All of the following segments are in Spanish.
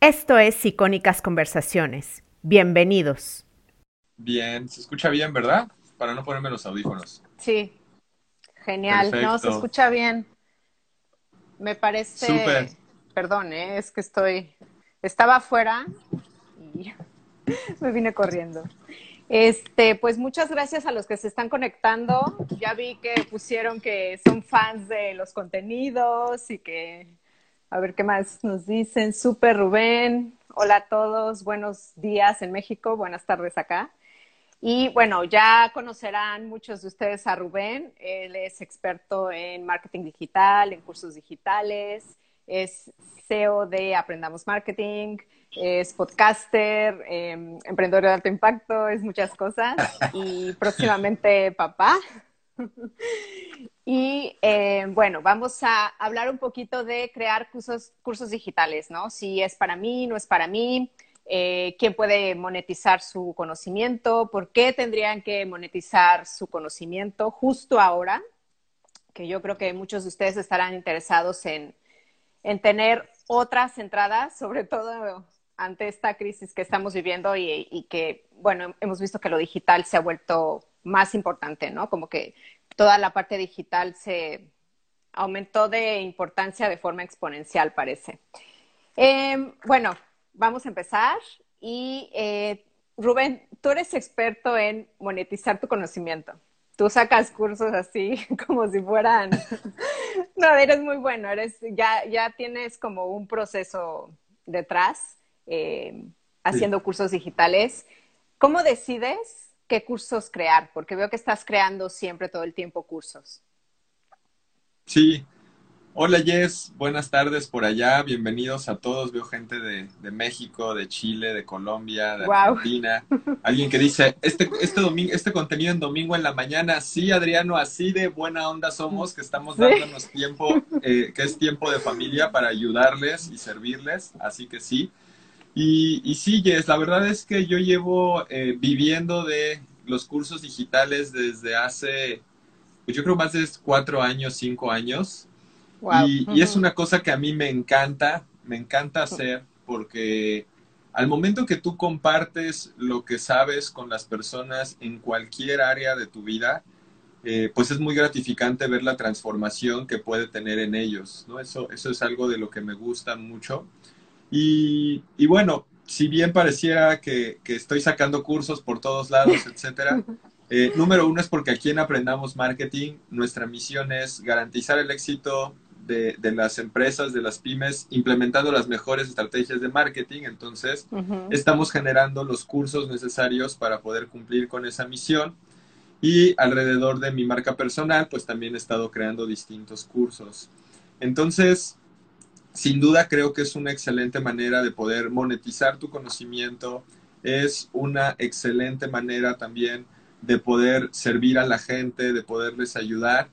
Esto es Icónicas Conversaciones. Bienvenidos. Bien, se escucha bien, ¿verdad? Para no ponerme los audífonos. Sí, genial. No, se escucha bien. Me parece. Súper. Perdón, ¿eh? es que estoy. Estaba afuera y me vine corriendo. Este, pues muchas gracias a los que se están conectando. Ya vi que pusieron que son fans de los contenidos y que a ver qué más nos dicen. Super Rubén. Hola a todos. Buenos días en México. Buenas tardes acá. Y bueno, ya conocerán muchos de ustedes a Rubén. Él es experto en marketing digital, en cursos digitales. Es CEO de Aprendamos Marketing es podcaster, em, emprendedor de alto impacto, es muchas cosas y próximamente papá. Y em, bueno, vamos a hablar un poquito de crear cursos, cursos digitales, ¿no? Si es para mí, no es para mí, eh, quién puede monetizar su conocimiento, por qué tendrían que monetizar su conocimiento justo ahora, que yo creo que muchos de ustedes estarán interesados en, en tener otras entradas, sobre todo ante esta crisis que estamos viviendo y, que, bueno, hemos visto que lo digital se ha vuelto más importante, ¿no? Como que toda la parte digital se aumentó de importancia de forma exponencial, parece. Em, bueno, vamos a empezar. Y eh, Rubén, tú eres experto en monetizar tu conocimiento. Tú sacas cursos así como si fueran... no, eres muy bueno, eres, ya, ya tienes como un proceso detrás eh, haciendo cursos digitales. ¿Cómo decides qué cursos crear? Porque veo que estás creando siempre todo el tiempo cursos. Sí. Hola Jess, buenas tardes por allá, bienvenidos a todos. Veo gente de, México, de Chile, de Colombia, de Argentina. Alguien que dice, este, este, domingo, este contenido en domingo en la mañana, sí Adriano, así de buena onda somos, que estamos dándonos tiempo, eh, que es tiempo de familia para ayudarles y servirles, así que sí. Y, y sí, Jess, la verdad es que yo llevo eh, viviendo de los cursos digitales desde hace, pues yo creo más de cuatro años, cinco años. Y, y, es una cosa que a mí me encanta, me encanta hacer porque al momento que tú compartes lo que sabes con las personas en cualquier área de tu vida, eh, pues es muy gratificante ver la transformación que puede tener en ellos, ¿no? Eso, eso es algo de lo que me gusta mucho. Y, bueno, si bien pareciera que, estoy sacando cursos por todos lados, etcétera, eh, número uno es porque aquí en Aprendamos Marketing, nuestra misión es garantizar el éxito de, las empresas, de las pymes, implementando las mejores estrategias de marketing. Entonces, estamos generando los cursos necesarios para poder cumplir con esa misión. Y alrededor de mi marca personal, pues también he estado creando distintos cursos. Entonces, sin duda creo que es una excelente manera de poder monetizar tu conocimiento, es una excelente manera también de poder servir a la gente, de poderles ayudar.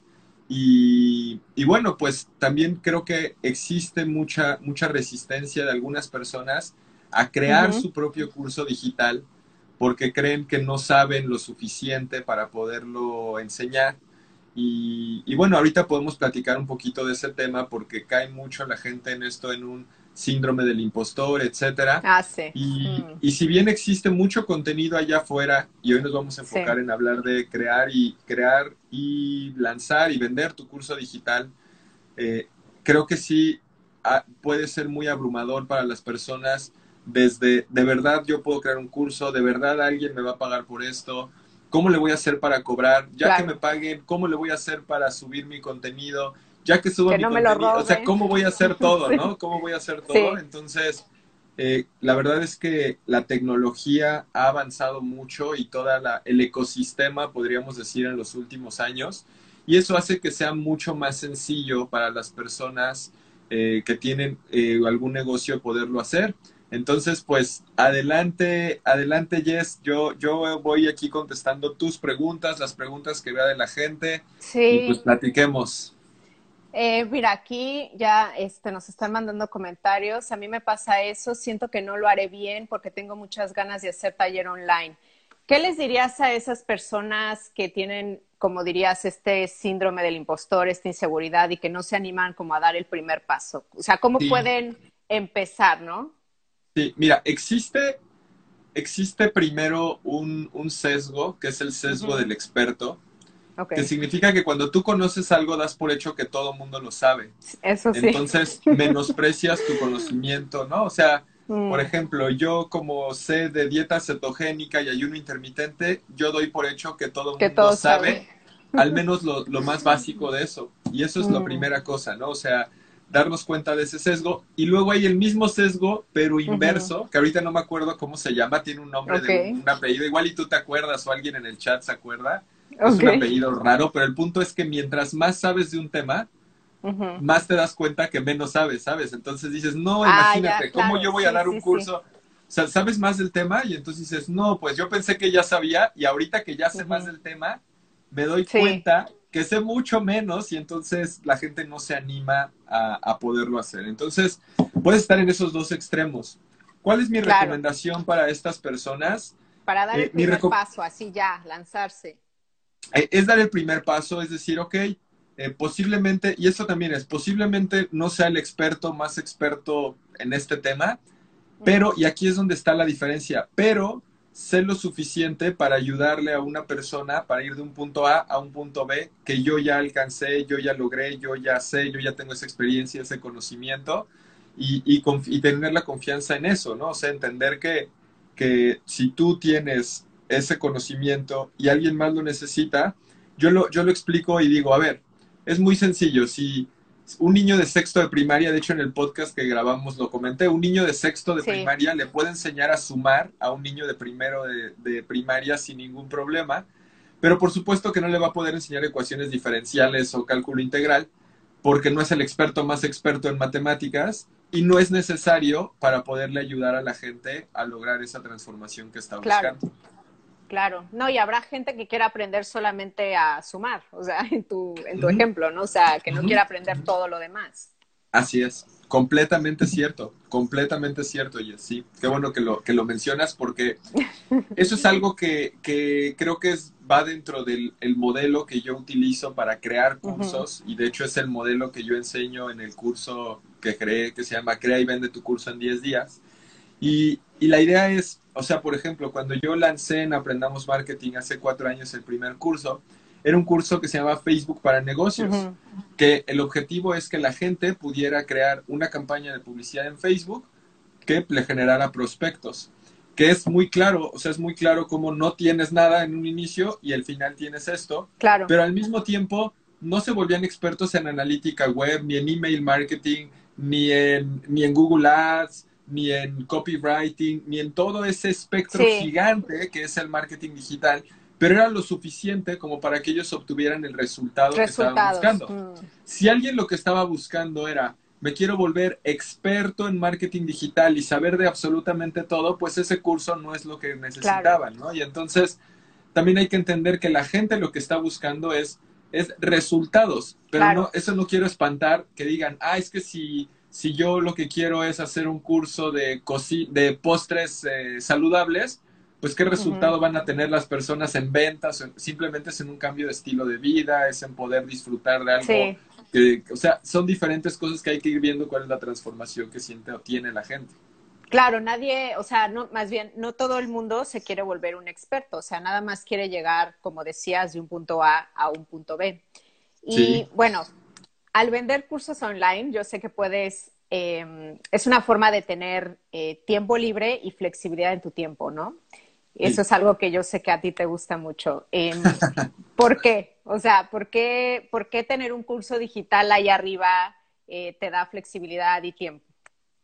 Y, bueno, pues también creo que existe mucha, mucha resistencia de algunas personas a crear su propio curso digital porque creen que no saben lo suficiente para poderlo enseñar. Y, bueno, ahorita podemos platicar un poquito de ese tema porque cae mucho la gente en esto, en un síndrome del impostor, etcétera. Ah, sí. Y, mm. y, si bien existe mucho contenido allá afuera, y hoy nos vamos a enfocar en hablar de crear y crear y lanzar y vender tu curso digital, eh, creo que sí ah, puede ser muy abrumador para las personas desde de verdad yo puedo crear un curso, de verdad alguien me va a pagar por esto, ¿Cómo le voy a hacer para cobrar? Ya que me paguen, ¿cómo le voy a hacer para subir mi contenido? Ya que subo mi contenido, o sea, ¿cómo voy a hacer todo, no? ¿Cómo voy a hacer todo? Entonces, eh, la verdad es que la tecnología ha avanzado mucho y todo el ecosistema, podríamos decir, en los últimos años. Y eso hace que sea mucho más sencillo para las personas eh, que tienen eh, algún negocio poderlo hacer. Entonces, pues adelante, adelante Jess, yo, yo voy aquí contestando tus preguntas, las preguntas que vea de la gente sí. y pues platiquemos. Eh, mira, aquí ya este, nos están mandando comentarios. A mí me pasa eso, siento que no lo haré bien porque tengo muchas ganas de hacer taller online. ¿Qué les dirías a esas personas que tienen, como dirías, este síndrome del impostor, esta inseguridad y que no se animan como a dar el primer paso? O sea, ¿cómo pueden empezar, no? Sí, mira, existe, existe primero un, sesgo, que es el sesgo del experto, que significa que cuando tú conoces algo das por hecho que todo el mundo lo sabe. Eso sí. Entonces menosprecias tu conocimiento, ¿no? O sea, mm. por ejemplo, yo como sé de dieta cetogénica y ayuno intermitente, yo doy por hecho que todo el mundo sabe, al menos lo, más básico de eso. Y eso es la mm. primera cosa, ¿no? O sea, darnos cuenta de ese sesgo. Y luego hay el mismo sesgo, pero inverso, que ahorita no me acuerdo cómo se llama, tiene un nombre de un, apellido. Igual y tú te acuerdas o alguien en el chat se acuerda. Es un apellido raro, pero el punto es que mientras más sabes de un tema, más te das cuenta que menos sabes, ¿sabes? Entonces dices, no, ah, imagínate, ¿cómo yo voy a dar un curso? O sea, sabes más del tema y entonces dices, no, pues yo pensé que ya sabía y ahorita que ya sé más del tema, me doy cuenta que sé mucho menos y entonces la gente no se anima a, poderlo hacer. Entonces, puedes estar en esos dos extremos. ¿Cuál es mi recomendación para estas personas? Para dar el eh, primer paso, así ya, lanzarse. Eh, es dar el primer paso, es decir, ok, eh, posiblemente, y eso también es, posiblemente no sea el experto más experto en este tema, pero, y aquí es donde está la diferencia, pero sé lo suficiente para ayudarle a una persona para ir de un punto A a un punto B que yo ya alcancé, yo ya logré, yo ya sé, yo ya tengo esa experiencia, ese conocimiento y, y, tener la confianza en eso, ¿no? O sea, entender que, que si tú tienes ese conocimiento y alguien más lo necesita, yo lo, yo lo explico y digo, a ver, es muy sencillo, si un niño de sexto de primaria, de hecho en el podcast que grabamos lo comenté, un niño de sexto de primaria le puede enseñar a sumar a un niño de primero de, primaria sin ningún problema, pero por supuesto que no le va a poder enseñar ecuaciones diferenciales o cálculo integral, porque no es el experto más experto en matemáticas y no es necesario para poderle ayudar a la gente a lograr esa transformación que está buscando. Claro, no, y habrá gente que quiera aprender solamente a sumar, o sea, en tu, en tu ejemplo, ¿no? O sea, que no quiera aprender todo lo demás. Así es, completamente cierto, completamente cierto, y sí, qué bueno que lo, que lo mencionas porque eso es algo que, que creo que es, va dentro del el modelo que yo utilizo para crear cursos, y de hecho es el modelo que yo enseño en el curso que creé, que se llama Crea y Vende tu curso en 10 días. Y, y la idea es o sea, por ejemplo, cuando yo lancé en Aprendamos Marketing hace cuatro años el primer curso, era un curso que se llama Facebook para negocios, que el objetivo es que la gente pudiera crear una campaña de publicidad en Facebook que le generara prospectos, que es muy claro, o sea, es muy claro cómo no tienes nada en un inicio y al final tienes esto, claro. pero al mismo tiempo no se volvían expertos en analítica web, ni en email marketing, ni en, ni en Google Ads, ni en copywriting, ni en todo ese espectro gigante que es el marketing digital, pero era lo suficiente como para que ellos obtuvieran el resultado que estaban buscando. Mm. Si alguien lo que estaba buscando era, me quiero volver experto en marketing digital y saber de absolutamente todo, pues ese curso no es lo que necesitaban, ¿no? Y entonces también hay que entender que la gente lo que está buscando es, es resultados, pero no, eso no quiero espantar que digan, ah, es que si si yo lo que quiero es hacer un curso de, de postres eh, saludables, pues qué resultado van a tener las personas en ventas, simplemente es en un cambio de estilo de vida, es en poder disfrutar de algo. Que, o sea, son diferentes cosas que hay que ir viendo cuál es la transformación que siente o tiene la gente. Claro, nadie, o sea, no, más bien, no todo el mundo se quiere volver un experto, o sea, nada más quiere llegar, como decías, de un punto A a un punto B. Y bueno, al vender cursos online, yo sé que puedes, em, es una forma de tener eh, tiempo libre y flexibilidad en tu tiempo, ¿no? Eso es algo que yo sé que a ti te gusta mucho. Em, ¿Por qué? O sea, ¿por qué, ¿por qué tener un curso digital ahí arriba eh, te da flexibilidad y tiempo?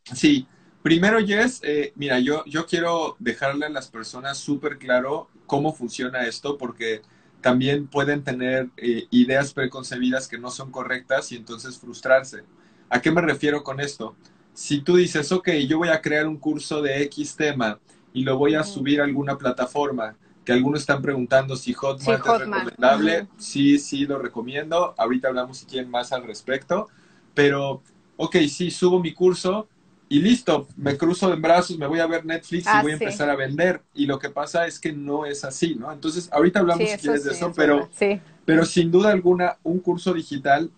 Sí, primero, Jess, eh, mira, yo, yo quiero dejarle a las personas súper claro cómo funciona esto, porque también pueden tener eh, ideas preconcebidas que no son correctas y entonces frustrarse. ¿A qué me refiero con esto? Si tú dices, ok, yo voy a crear un curso de X tema y lo voy a subir a alguna plataforma, que algunos están preguntando si Hotmart, es recomendable, sí, sí, lo recomiendo. Ahorita hablamos si quieren más al respecto, pero, ok, sí, subo mi curso, y listo, me cruzo en brazos, me voy a ver Netflix y ah, voy a empezar a vender. Y lo que pasa es que no es así, ¿no? Entonces, ahorita hablamos si quieres de eso, pero, pero sin duda alguna, un curso digital,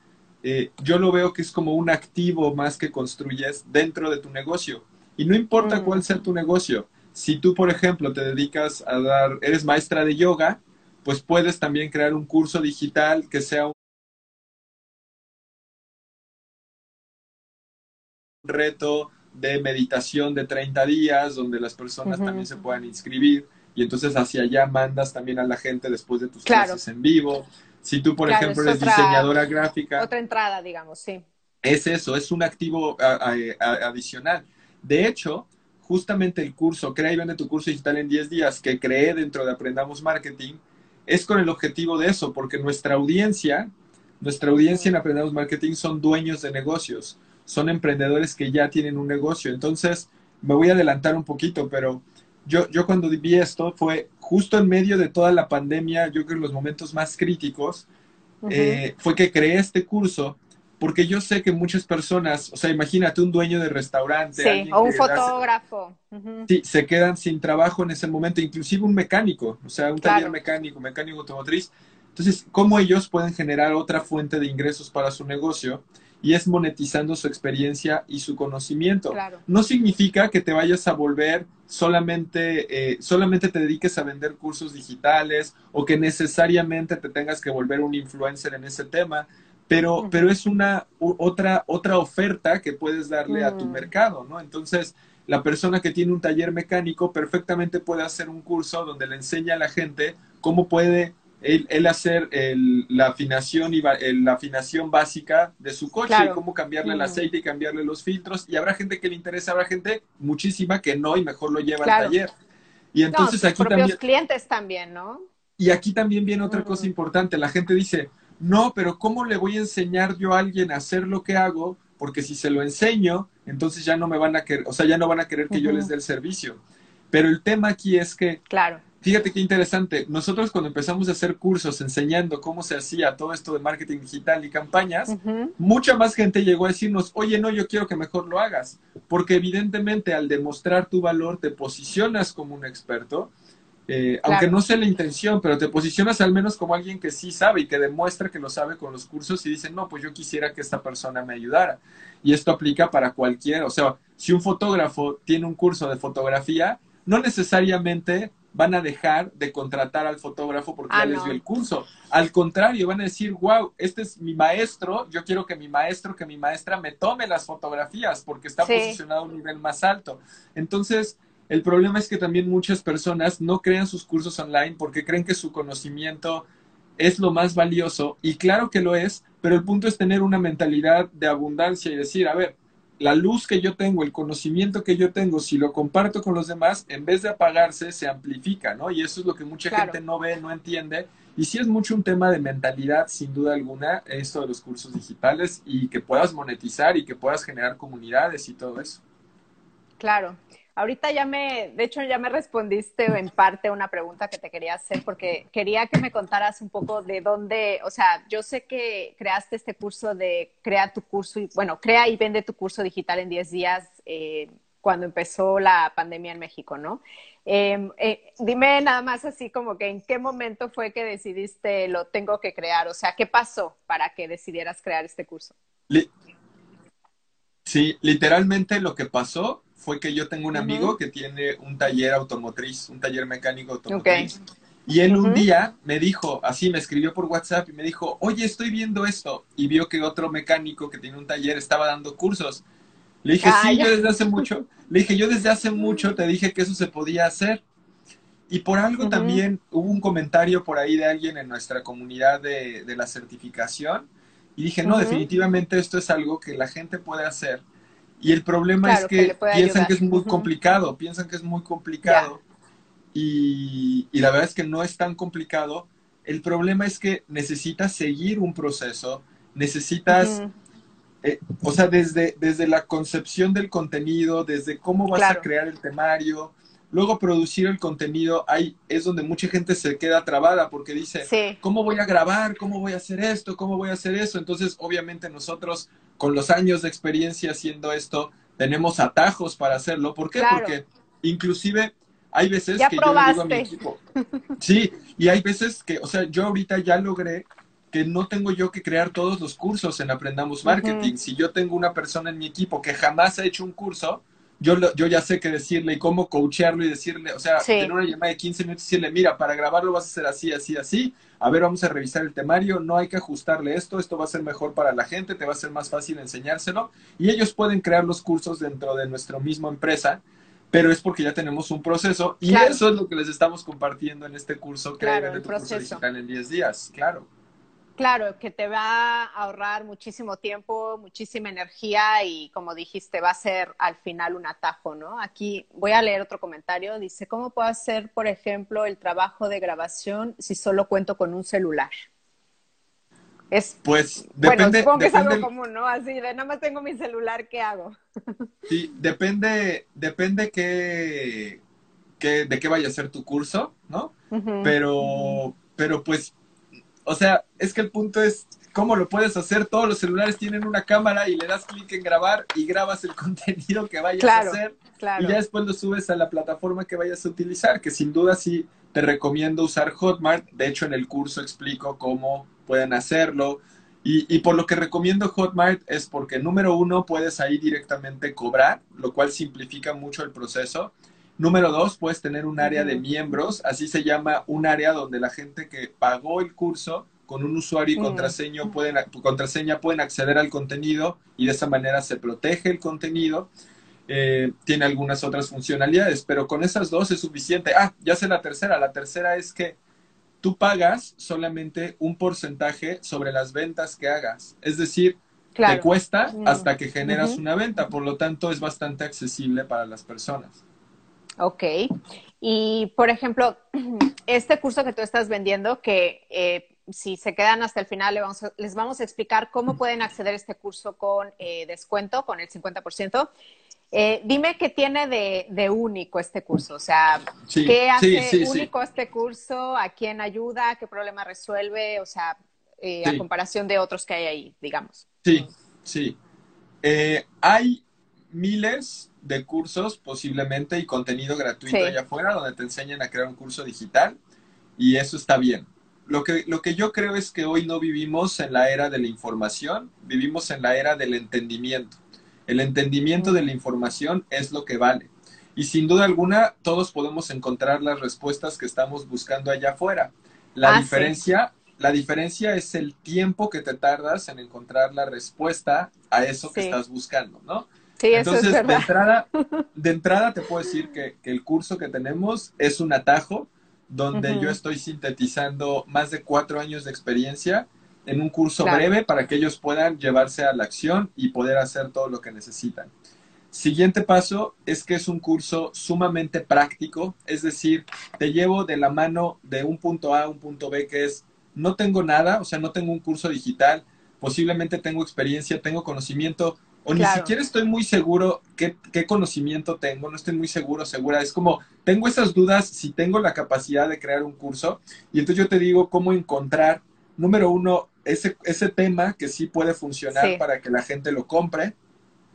eh, yo lo veo que es como un activo más que construyes dentro de tu negocio. Y no importa cuál sea tu negocio, si tú, por ejemplo, te dedicas a dar, eres maestra de yoga, pues puedes también crear un curso digital que sea un reto de meditación de 30 días, donde las personas también se puedan inscribir y entonces hacia allá mandas también a la gente después de tus clases en vivo. Si tú, por ejemplo, eres diseñadora gráfica. Otra entrada, digamos, sí. Es eso, es un activo adicional. De hecho, justamente el curso, Crea y Vende tu curso digital en 10 días, que creé dentro de Aprendamos Marketing, es con el objetivo de eso, porque nuestra audiencia, nuestra audiencia en Aprendamos Marketing son dueños de negocios, son emprendedores que ya tienen un negocio. Entonces, me voy a adelantar un poquito, pero yo, yo cuando vi esto fue justo en medio de toda la pandemia, yo creo que en los momentos más críticos, eh, fue que creé este curso porque yo sé que muchas personas, o sea, imagínate un dueño de restaurante. Sí, o un fotógrafo. Sí, se quedan sin trabajo en ese momento, inclusive un mecánico, o sea, un taller mecánico, mecánico automotriz. Entonces, ¿cómo ellos pueden generar otra fuente de ingresos para su negocio? Y es monetizando su experiencia y su conocimiento. No significa que te vayas a volver solamente, eh, solamente te dediques a vender cursos digitales o que necesariamente te tengas que volver un influencer en ese tema, pero, pero es una otra, otra oferta que puedes darle a tu mm. mercado, ¿no? Entonces, la persona que tiene un taller mecánico perfectamente puede hacer un curso donde le enseña a la gente cómo puede él, hacer la afinación y la afinación básica de su coche y cómo cambiarle el aceite y cambiarle los filtros. Y habrá gente que le interesa, habrá gente muchísima que no y mejor lo lleva al taller. Y entonces aquí propios clientes también, ¿no? Y aquí también viene otra cosa importante. La gente dice, no, pero ¿cómo le voy a enseñar yo a alguien a hacer lo que hago? Porque si se lo enseño, entonces ya no me van a querer, o sea, ya no van a querer que yo les dé el servicio. Pero el tema aquí es que claro. Fíjate qué interesante. Nosotros cuando empezamos a hacer cursos enseñando cómo se hacía todo esto de marketing digital y campañas, mucha más gente llegó a decirnos, oye, no, yo quiero que mejor lo hagas. Porque evidentemente al demostrar tu valor te posicionas como un experto, eh, aunque no sea la intención, pero te posicionas al menos como alguien que sí sabe y que demuestra que lo sabe con los cursos y dice, no, pues yo quisiera que esta persona me ayudara. Y esto aplica para cualquiera. O sea, si un fotógrafo tiene un curso de fotografía, no necesariamente van a dejar de contratar al fotógrafo porque ya ah, les dio el curso. Al contrario, van a decir, wow, este es mi maestro, yo quiero que mi maestro, que mi maestra me tome las fotografías porque está posicionado a un nivel más alto. Entonces, el problema es que también muchas personas no crean sus cursos online porque creen que su conocimiento es lo más valioso y claro que lo es, pero el punto es tener una mentalidad de abundancia y decir, a ver, la luz que yo tengo, el conocimiento que yo tengo, si lo comparto con los demás, en vez de apagarse, se amplifica, ¿no? Y eso es lo que mucha gente no ve, no entiende. Y sí es mucho un tema de mentalidad, sin duda alguna, esto de los cursos digitales y que puedas monetizar y que puedas generar comunidades y todo eso. Claro. Ahorita ya me, de hecho ya me respondiste en parte una pregunta que te quería hacer porque quería que me contaras un poco de dónde, o sea, yo sé que creaste este curso de crea tu curso, y, bueno, crea y vende tu curso digital en 10 días eh, cuando empezó la pandemia en México, ¿no? Em, eh, dime nada más así como que en qué momento fue que decidiste lo tengo que crear, o sea, ¿qué pasó para que decidieras crear este curso? sí, literalmente lo que pasó fue que yo tengo un amigo que tiene un taller automotriz, un taller mecánico automotriz. Y él un día me dijo, así me escribió por WhatsApp y me dijo, oye, estoy viendo esto. Y vio que otro mecánico que tiene un taller estaba dando cursos. Le dije, sí, yo desde hace mucho, le dije, yo desde hace mucho te dije que eso se podía hacer. Y por algo también hubo un comentario por ahí de alguien en nuestra comunidad de, de la certificación. Y dije, no, definitivamente esto es algo que la gente puede hacer y el problema es que, piensan que es muy complicado, piensan que es muy complicado. Y, la verdad es que no es tan complicado. El problema es que necesitas seguir un proceso, necesitas, eh, o sea, desde, desde la concepción del contenido, desde cómo vas a crear el temario, luego producir el contenido, ahí es donde mucha gente se queda trabada porque dice, ¿cómo voy a grabar? ¿Cómo voy a hacer esto? ¿Cómo voy a hacer eso? Entonces, obviamente nosotros con los años de experiencia haciendo esto, tenemos atajos para hacerlo. ¿Por qué? Porque inclusive hay veces que yo le digo a mi equipo, sí, y hay veces que, o sea, yo ahorita ya logré que no tengo yo que crear todos los cursos en Aprendamos Marketing. Si yo tengo una persona en mi equipo que jamás ha hecho un curso, yo, yo ya sé qué decirle y cómo coachearlo y decirle, o sea, tener una llamada de 15 minutos y decirle, mira, para grabarlo vas a hacer así, así, así, a ver, vamos a revisar el temario, no hay que ajustarle esto, esto va a ser mejor para la gente, te va a ser más fácil enseñárselo. Y ellos pueden crear los cursos dentro de nuestra misma empresa pero es porque ya tenemos un proceso y eso es lo que les estamos compartiendo en este curso que claro, tu curso digital en 10 días, claro. Claro, que te va a ahorrar muchísimo tiempo, muchísima energía y como dijiste, va a ser al final un atajo, ¿no? Aquí voy a leer otro comentario. Dice, ¿cómo puedo hacer, por ejemplo, el trabajo de grabación si solo cuento con un celular? Es, pues depende. Bueno, supongo que es algo común, ¿no? Así de nada más tengo mi celular, ¿qué hago? Sí, depende, depende qué, qué, de qué vaya a ser tu curso, ¿no? Pero, pero pues o sea, es que el punto es cómo lo puedes hacer. Todos los celulares tienen una cámara y le das clic en grabar y grabas el contenido que vayas a hacer. Y ya después lo subes a la plataforma que vayas a utilizar, que sin duda sí te recomiendo usar Hotmart. De hecho, en el curso explico cómo pueden hacerlo. Y, y, por lo que recomiendo Hotmart es porque, número uno, puedes ahí directamente cobrar, lo cual simplifica mucho el proceso. Número dos, puedes tener un área de miembros, así se llama un área donde la gente que pagó el curso con un usuario y contraseña, pueden, contraseña pueden acceder al contenido y de esa manera se protege el contenido. Eh, tiene algunas otras funcionalidades, pero con esas dos es suficiente. Ah, ya sé la tercera. La tercera es que tú pagas solamente un porcentaje sobre las ventas que hagas. Es decir, te cuesta hasta que generas una venta, por lo tanto es bastante accesible para las personas. Ok. Y, por ejemplo, este curso que tú estás vendiendo, que eh, si se quedan hasta el final, les vamos a explicar cómo pueden acceder a este curso con eh, descuento, con el 50%. Eh, dime qué tiene de, único este curso, o sea, ¿qué hace único este curso? ¿A quién ayuda? ¿Qué problema resuelve? O sea, a comparación de otros que hay ahí, digamos. Sí, sí. hay miles de cursos posiblemente y contenido gratuito allá afuera donde te enseñan a crear un curso digital y eso está bien. Lo que, lo que yo creo es que hoy no vivimos en la era de la información, vivimos en la era del entendimiento. El entendimiento de la información es lo que vale. Y sin duda alguna, todos podemos encontrar las respuestas que estamos buscando allá afuera. La ah, diferencia, la diferencia es el tiempo que te tardas en encontrar la respuesta a eso que estás buscando, ¿no? Entonces, De, entrada, de entrada te puedo decir que, el curso que tenemos es un atajo donde yo estoy sintetizando más de cuatro años de experiencia en un curso breve para que ellos puedan llevarse a la acción y poder hacer todo lo que necesitan. Siguiente paso es que es un curso sumamente práctico, es decir, te llevo de la mano de un punto A a un punto B que es, no tengo nada, o sea, no tengo un curso digital, posiblemente tengo experiencia, tengo conocimiento, o ni siquiera estoy muy seguro qué, conocimiento tengo, no estoy muy seguro, segura. Es como, tengo esas dudas si tengo la capacidad de crear un curso. Y entonces yo te digo cómo encontrar, número uno, ese, ese tema que sí puede funcionar para que la gente lo compre.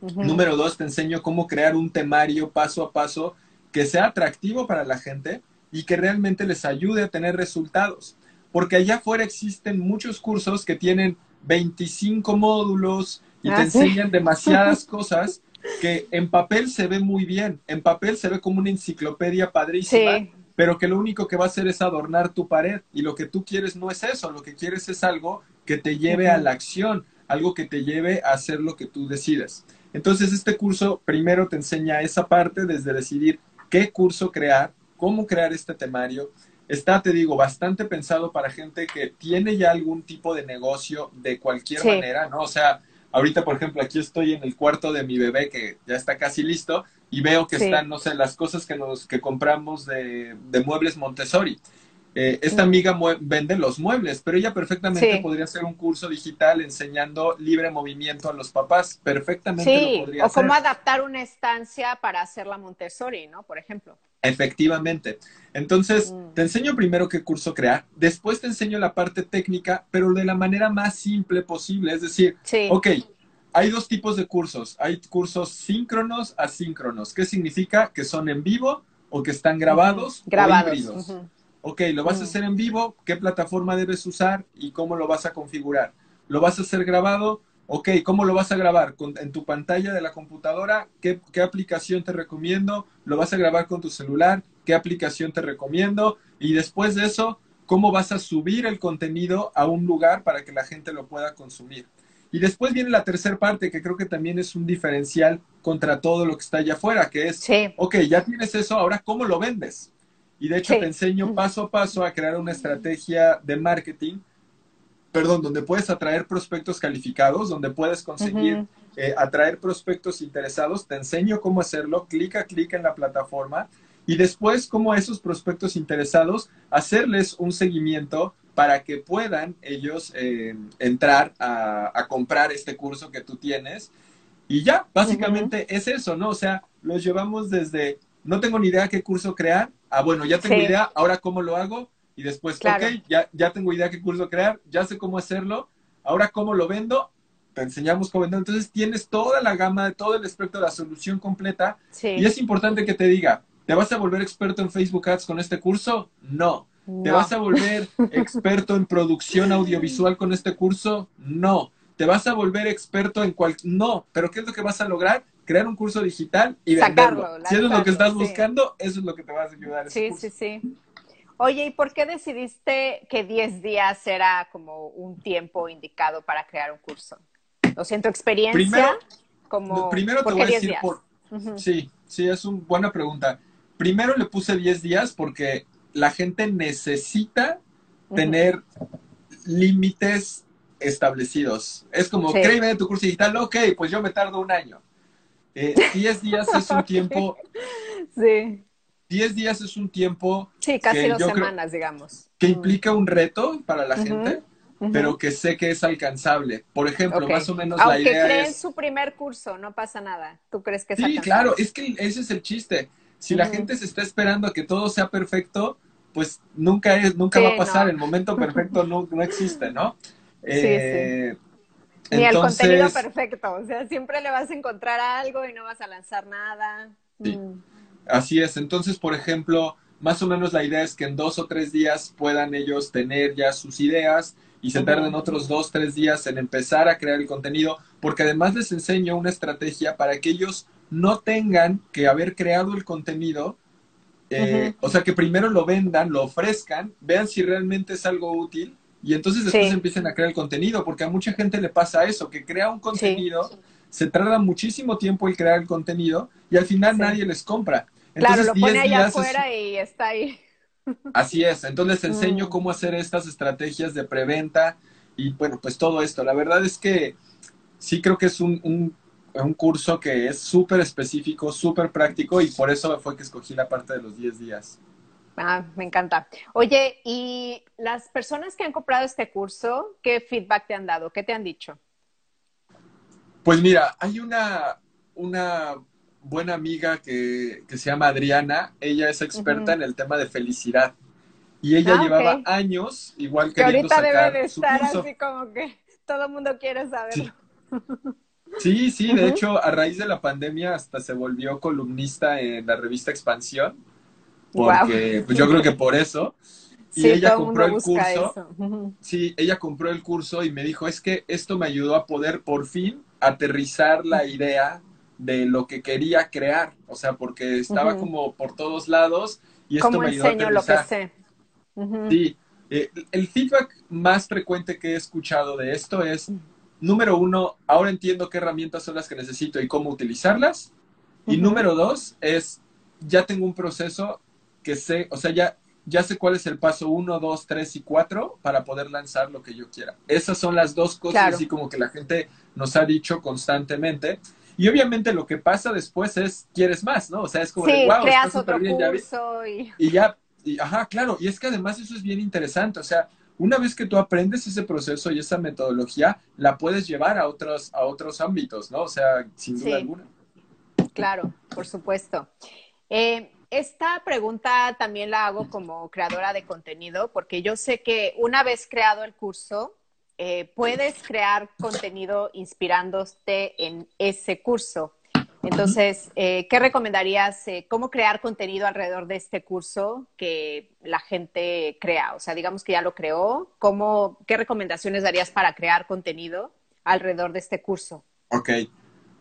Número dos, te enseño cómo crear un temario paso a paso que sea atractivo para la gente y que realmente les ayude a tener resultados. Porque allá afuera existen muchos cursos que tienen 25 módulos, y te ah, enseñan demasiadas cosas que en papel se ve muy bien, en papel se ve como una enciclopedia padrísima, pero que lo único que va a hacer es adornar tu pared y lo que tú quieres no es eso, lo que quieres es algo que te lleve a la acción, algo que te lleve a hacer lo que tú decides. Entonces este curso primero te enseña esa parte desde decidir qué curso crear, cómo crear este temario. Está, te digo, bastante pensado para gente que tiene ya algún tipo de negocio de cualquier manera, ¿no? O sea, Ahorita, por ejemplo, aquí estoy en el cuarto de mi bebé que ya está casi listo y veo que están, no sé, las cosas que nos que compramos de, de muebles Montessori. Eh, esta amiga vende los muebles, pero ella perfectamente podría hacer un curso digital enseñando libre movimiento a los papás. Perfectamente lo podría o cómo adaptar una estancia para hacer la Montessori, ¿no? Por ejemplo. Efectivamente. Entonces, mm. te enseño primero qué curso crear, después te enseño la parte técnica, pero de la manera más simple posible. Es decir, ok, hay dos tipos de cursos. Hay cursos síncronos, asíncronos. ¿Qué significa? Que son en vivo o que están grabados, grabados. o híbridos. Ok, lo vas a mm. hacer en vivo, ¿qué plataforma debes usar y cómo lo vas a configurar? ¿Lo vas a hacer grabado? Ok, ¿cómo lo vas a grabar? ¿En tu pantalla de la computadora? ¿Qué, ¿Qué, aplicación te recomiendo? ¿Lo vas a grabar con tu celular? ¿Qué aplicación te recomiendo? Y después de eso, ¿cómo vas a subir el contenido a un lugar para que la gente lo pueda consumir? Y después viene la tercera parte, que creo que también es un diferencial contra todo lo que está allá afuera, que es, ok, ya tienes eso, ahora ¿cómo lo vendes? Y de hecho te enseño paso a paso a crear una estrategia de marketing perdón, donde puedes atraer prospectos calificados, donde puedes conseguir eh, atraer prospectos interesados. Te enseño cómo hacerlo, clica, clica en la plataforma y después cómo a esos prospectos interesados hacerles un seguimiento para que puedan ellos eh, entrar a, comprar este curso que tú tienes. Y ya, básicamente es eso, ¿no? O sea, los llevamos desde, no tengo ni idea qué curso crear, a bueno, ya tengo idea, ahora cómo lo hago, y después, ok, ya, ya tengo idea qué curso crear, ya sé cómo hacerlo, ahora cómo lo vendo, te enseñamos cómo vender. Entonces tienes toda la gama, todo el espectro de la solución completa. Y es importante que te diga, ¿te vas a volver experto en Facebook Ads con este curso? No. ¿Te vas a volver experto en producción audiovisual con este curso? No. ¿Te vas a volver experto en cual? No. ¿Pero qué es lo que vas a lograr? Crear un curso digital y venderlo. si eso es lo que estás buscando, eso es lo que te vas a ayudar. Sí, sí, sí. Oye, ¿y por qué decidiste que 10 días era como un tiempo indicado para crear un curso? ¿O siento experiencia? Primero, como, primero te voy a decir por... Sí, sí, es una buena pregunta. Primero le puse 10 días porque la gente necesita tener límites establecidos. Es como, sí. créeme tu curso digital, ok, pues yo me tardo un año. 10 eh, días es un tiempo... Sí 10 días es un tiempo. Sí, casi dos semanas, digamos. Que implica un reto para la gente, pero que sé que es alcanzable. Por ejemplo, más o menos la idea creen es. su primer curso, no pasa nada. ¿Tú crees que es Sí, claro, es que ese es el chiste. Si la gente se está esperando a que todo sea perfecto, pues nunca, es, nunca va a pasar. El momento perfecto no, no existe, ¿no? Sí, sí. Eh, Ni el contenido perfecto. O sea, siempre le vas a encontrar algo y no vas a lanzar nada. Sí. Mm. Así es. Entonces, por ejemplo, más o menos la idea es que en dos o tres días puedan ellos tener ya sus ideas y se tarden otros dos, tres días en empezar a crear el contenido, porque además les enseño una estrategia para que ellos no tengan que haber creado el contenido, eh, o sea, que primero lo vendan, lo ofrezcan, vean si realmente es algo útil y entonces después empiecen a crear el contenido, porque a mucha gente le pasa eso, que crea un contenido, se tarda muchísimo tiempo el crear el contenido y al final nadie les compra claro, lo pone allá afuera y está ahí. Así es, entonces les enseño mm. cómo hacer estas estrategias de preventa y bueno, pues todo esto. La verdad es que sí creo que es un, un, un curso que es súper específico, súper práctico y por eso fue que escogí la parte de los 10 días. Ah, me encanta. Oye, ¿y las personas que han comprado este curso, qué feedback te han dado? ¿Qué te han dicho? Pues mira, hay una, una buena amiga que, se llama Adriana, ella es experta en el tema de felicidad. Y ella ah, llevaba años igual que ahorita debe de estar así como que todo el mundo quiere saberlo. Sí. Sí, de hecho, a raíz de la pandemia hasta se volvió columnista en la revista Expansión, porque pues yo creo que por eso. Y ella compró el curso. Sí, ella compró el curso y me dijo, es que esto me ayudó a poder por fin aterrizar la idea de lo que quería crear, o sea, porque estaba como por todos lados y esto me ayudó a lo que sé. Sí, eh, el feedback más frecuente que he escuchado de esto es, número uno, ahora entiendo qué herramientas son las que necesito y cómo utilizarlas. Y número dos es, ya tengo un proceso que sé, o sea, ya, ya sé cuál es el paso uno, dos, tres y cuatro para poder lanzar lo que yo quiera. Esas son las dos cosas así como que la gente nos ha dicho constantemente. Y obviamente lo que pasa después es, quieres más, ¿no? O sea, es como, sí, wow, creas otro bien, curso y... y ya, y, ajá, claro, y es que además eso es bien interesante, o sea, una vez que tú aprendes ese proceso y esa metodología, la puedes llevar a otros, a otros ámbitos, ¿no? O sea, sin duda alguna. Claro, por supuesto. Eh, esta pregunta también la hago como creadora de contenido, porque yo sé que una vez creado el curso, eh, puedes crear contenido inspirándote en ese curso. Entonces, eh, ¿qué recomendarías? Eh, ¿Cómo crear contenido alrededor de este curso que la gente crea? O sea, digamos que ya lo creó. ¿Cómo, ¿Qué recomendaciones darías para crear contenido alrededor de este curso. Ok.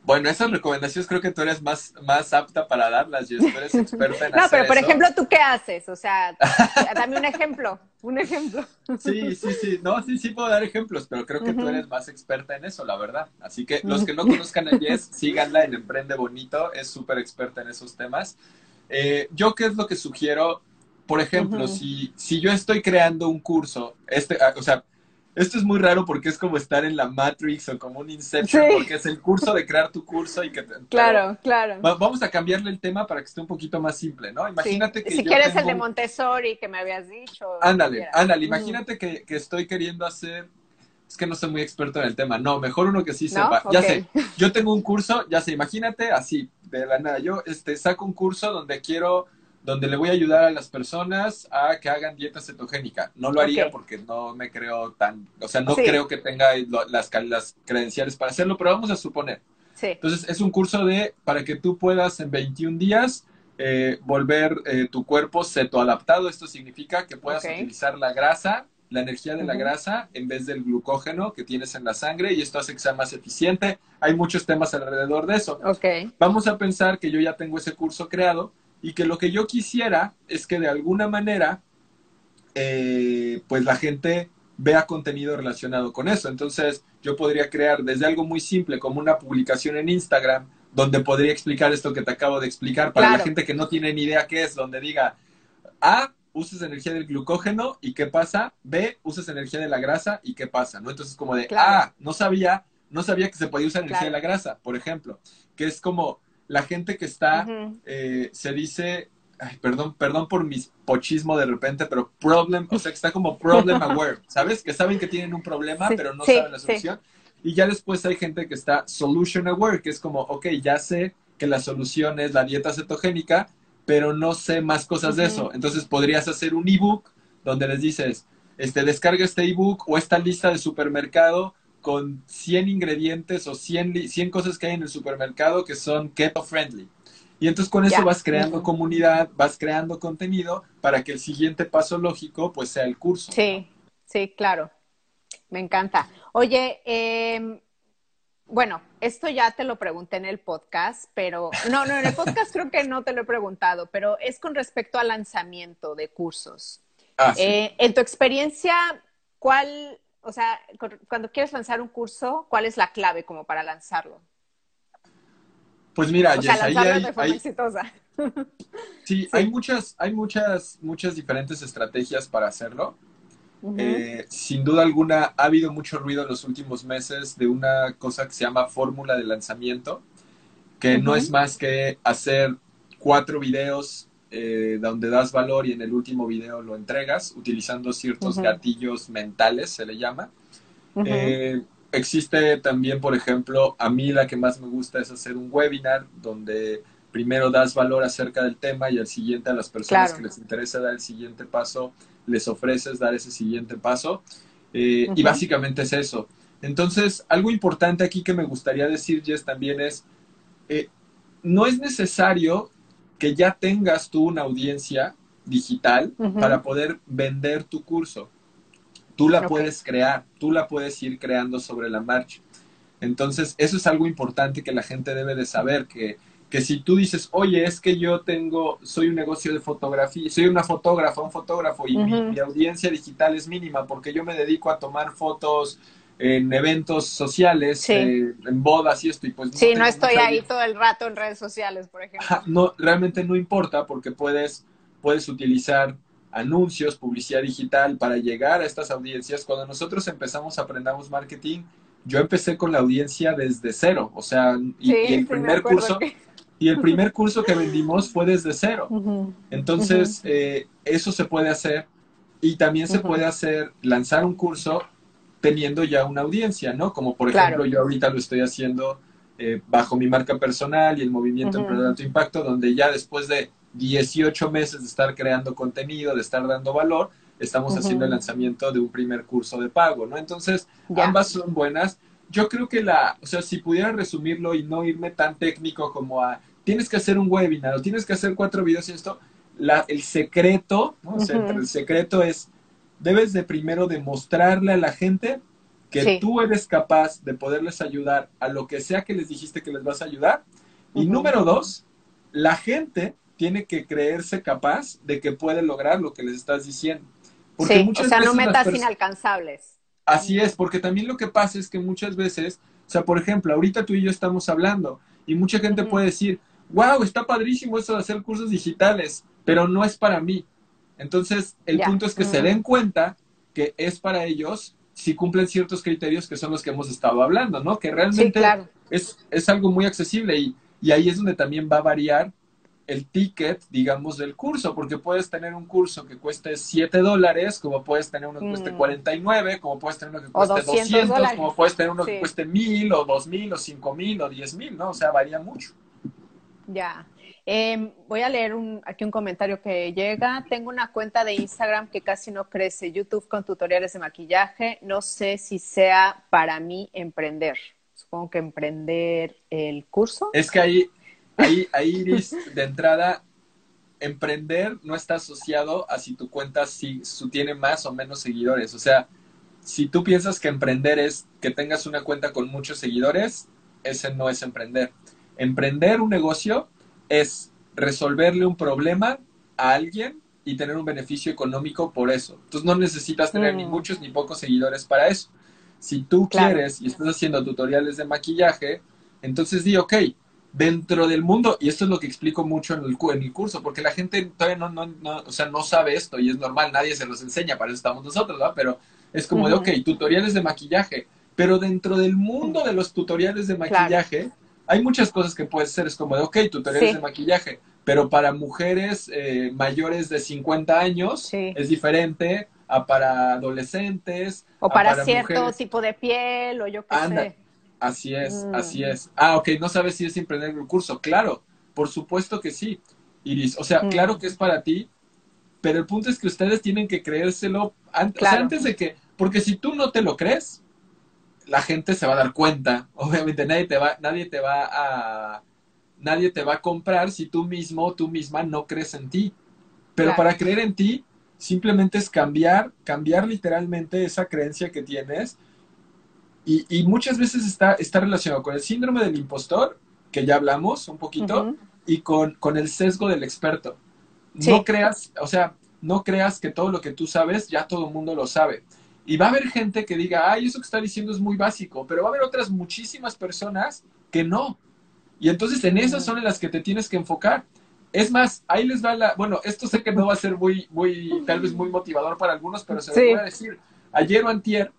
Bueno, esas recomendaciones creo que tú eres más, más apta para darlas, y tú eres experta en No, pero por ejemplo, ¿tú qué haces? O sea, dame un ejemplo, un ejemplo. Sí, sí, sí, no, sí, sí puedo dar ejemplos, pero creo que tú eres más experta en eso, la verdad. Así que los que no conozcan a Jess, síganla en Emprende Bonito, es súper experta en esos temas. Eh, yo, ¿qué es lo que sugiero? Por ejemplo, si, si yo estoy creando un curso, este, ah, o sea, esto es muy raro porque es como estar en la Matrix o como un Inception, porque es el curso de crear tu curso y que... claro, claro. vamos a cambiarle el tema para que esté un poquito más simple, ¿no? Imagínate que... Si quieres el de Montessori que me habías dicho. Ándale, ándale, imagínate que, que, estoy queriendo hacer... Es que no soy muy experto en el tema. No, mejor uno que sí sepa. Ya sé, yo tengo un curso, ya sé, imagínate así, de la nada. Yo este, saco un curso donde quiero donde le voy a ayudar a las personas a que hagan dieta cetogénica. No lo haría porque no me creo tan, o sea, no creo que tenga las, las credenciales para hacerlo, pero vamos a suponer. Entonces, es un curso de, para que tú puedas en 21 días eh, volver eh, tu cuerpo cetoadaptado. Esto significa que puedas utilizar la grasa, la energía de la grasa, en vez del glucógeno que tienes en la sangre y esto hace que sea más eficiente. Hay muchos temas alrededor de eso. Vamos a pensar que yo ya tengo ese curso creado y que lo que yo quisiera es que de alguna manera, eh, pues la gente vea contenido relacionado con eso. Entonces, yo podría crear desde algo muy simple como una publicación en Instagram, donde podría explicar esto que te acabo de explicar para la gente que no tiene ni idea qué es, donde diga, A, usas energía del glucógeno y qué pasa, B, usas energía de la grasa y qué pasa, ¿no? Entonces, como de, ah, no sabía, no sabía que se podía usar energía de la grasa, por ejemplo, que es como, la gente que está, eh, se dice, ay, perdón, perdón por mi pochismo de repente, pero problem, o sea, que está como problem aware, ¿sabes? Que saben que tienen un problema, pero no saben la solución. Y ya después hay gente que está solution aware, que es como, ok, ya sé que la solución es la dieta cetogénica, pero no sé más cosas de eso. Entonces podrías hacer un ebook donde les dices, este, descarga este ebook o esta lista de supermercado con 100 ingredientes o 100, 100 cosas que hay en el supermercado que son keto friendly. Y entonces con eso vas creando comunidad, vas creando contenido para que el siguiente paso lógico pues sea el curso. Sí, sí, claro. Me encanta. Oye, em, bueno, esto ya te lo pregunté en el podcast, pero no, no, en el podcast creo que no te lo he preguntado, pero es con respecto al lanzamiento de cursos. Ah, eh, en tu experiencia, ¿cuál o sea, cuando quieres lanzar un curso, ¿cuál es la clave como para lanzarlo? Pues mira, o sea, lanzarlo de forma exitosa. Sí, hay muchas, hay muchas, muchas diferentes estrategias para hacerlo. Eh, sin duda alguna, ha habido mucho ruido en los últimos meses de una cosa que se llama fórmula de lanzamiento, que no es más que hacer cuatro videos eh, donde das valor y en el último video lo entregas utilizando ciertos gatillos mentales, se le llama. Eh, existe también, por ejemplo, a mí la que más me gusta es hacer un webinar donde primero das valor acerca del tema y al siguiente a las personas que les interesa dar el siguiente paso, les ofreces dar ese siguiente paso. Eh, y básicamente es eso. Entonces, algo importante aquí que me gustaría decir, Jess, también es, no es necesario que ya tengas tú una audiencia digital para poder vender tu curso. Tú la puedes crear, tú la puedes ir creando sobre la marcha. Entonces, eso es algo importante que la gente debe de saber, que, que si tú dices, oye, es que yo tengo, soy un negocio de fotografía, soy una fotógrafa, un fotógrafo, y mi, audiencia digital es mínima porque yo me dedico a tomar fotos en eventos sociales, eh, en bodas y esto. Y pues sí, no estoy ahí todo el rato en redes sociales, por ejemplo. no, realmente no importa porque puedes, puedes utilizar anuncios, publicidad digital para llegar a estas audiencias. Cuando nosotros empezamos Aprendamos Marketing, yo empecé con la audiencia desde cero, o sea, y, el primer curso... Y el primer curso que vendimos fue desde cero. Entonces, eh, eso se puede hacer. Y también se puede hacer, lanzar un curso teniendo ya una audiencia, ¿no? Como por ejemplo yo ahorita lo estoy haciendo eh, bajo mi marca personal y el movimiento uh de Alto Impacto, donde ya después de 18 meses de estar creando contenido, de estar dando valor, estamos haciendo el lanzamiento de un primer curso de pago, ¿no? Entonces, ambas son buenas. Yo creo que la, o sea, si pudiera resumirlo y no irme tan técnico como a, tienes que hacer un webinar o tienes que hacer cuatro videos y esto, la, el secreto, ¿no? O sea, el secreto es debes de primero demostrarle a la gente que tú eres capaz de poderles ayudar a lo que sea que les dijiste que les vas a ayudar. Y número dos, la gente tiene que creerse capaz de que puede lograr lo que les estás diciendo. Porque sí, o sea, no metas inalcanzables. Así es, porque también lo que pasa es que muchas veces, o sea, por ejemplo, ahorita tú y yo estamos hablando y mucha gente puede decir, wow, está padrísimo eso de hacer cursos digitales, pero no es para mí. Entonces, el punto es que se den cuenta que es para ellos si cumplen ciertos criterios que son los que hemos estado hablando, ¿no? Que realmente es, es algo muy accesible y, y ahí es donde también va a variar el ticket, digamos, del curso, porque puedes tener un curso que cueste 7 dólares, como puedes tener uno que cueste 49, mm. como puedes tener uno que cueste 200, como puedes tener uno que cueste 1000 o 2000 o 5000 o 10000, ¿no? O sea, varía mucho. Ya. Em, voy a leer aquí un comentario que llega. Tengo una cuenta de Instagram que casi no crece, YouTube con tutoriales de maquillaje. No sé si sea para mí emprender. Supongo que emprender el curso. Es que ahí, ahí, ahí Iris, de entrada, emprender no está asociado a si tu cuenta si, tiene más o menos seguidores. O sea, si tú piensas que emprender es que tengas una cuenta con muchos seguidores, ese no es emprender. Emprender un negocio es resolverle un problema a alguien y tener un beneficio económico por eso. Entonces no necesitas tener ni mm. muchos ni pocos seguidores para eso. Si tú quieres y estás haciendo tutoriales de maquillaje, entonces di, ok, dentro del mundo, y esto es lo que explico mucho en el, en el curso, porque la gente todavía no, no, no, o sea, no sabe esto y es normal, nadie se los enseña, para eso estamos nosotros, ¿verdad? Pero es como de, ok, tutoriales de maquillaje, pero dentro del mundo de los tutoriales de maquillaje, hay muchas cosas que puedes hacer, es como de, ok, tutoriales de maquillaje, pero para mujeres eh, mayores de 50 años es diferente a para adolescentes. O para, cierto tipo de piel, o yo qué sé. Así es, mm. así es. Ah, ok, no sabes si es emprender el curso. Claro, por supuesto que sí, Iris. O sea, mm. claro que es para ti, pero el punto es que ustedes tienen que creérselo antes, antes de que, porque si tú no te lo crees, la gente se va a dar cuenta. Obviamente nadie te va, nadie te va a, nadie te va a comprar si tú mismo o tú misma no crees en ti. Pero para creer en ti, simplemente es cambiar, cambiar literalmente esa creencia que tienes y, muchas veces está, está relacionado con el síndrome del impostor, que ya hablamos un poquito, y con, con, el sesgo del experto. No creas, o sea, no creas que todo lo que tú sabes, ya todo el mundo lo sabe. Y va a haber gente que diga, ay, eso que está diciendo es muy básico, pero va a haber otras muchísimas personas que no. Y entonces en esas son en las que te tienes que enfocar. Es más, ahí les va la, bueno, esto sé que no va a ser muy, muy, tal vez muy motivador para algunos, pero se lo voy a decir. Ayer o antier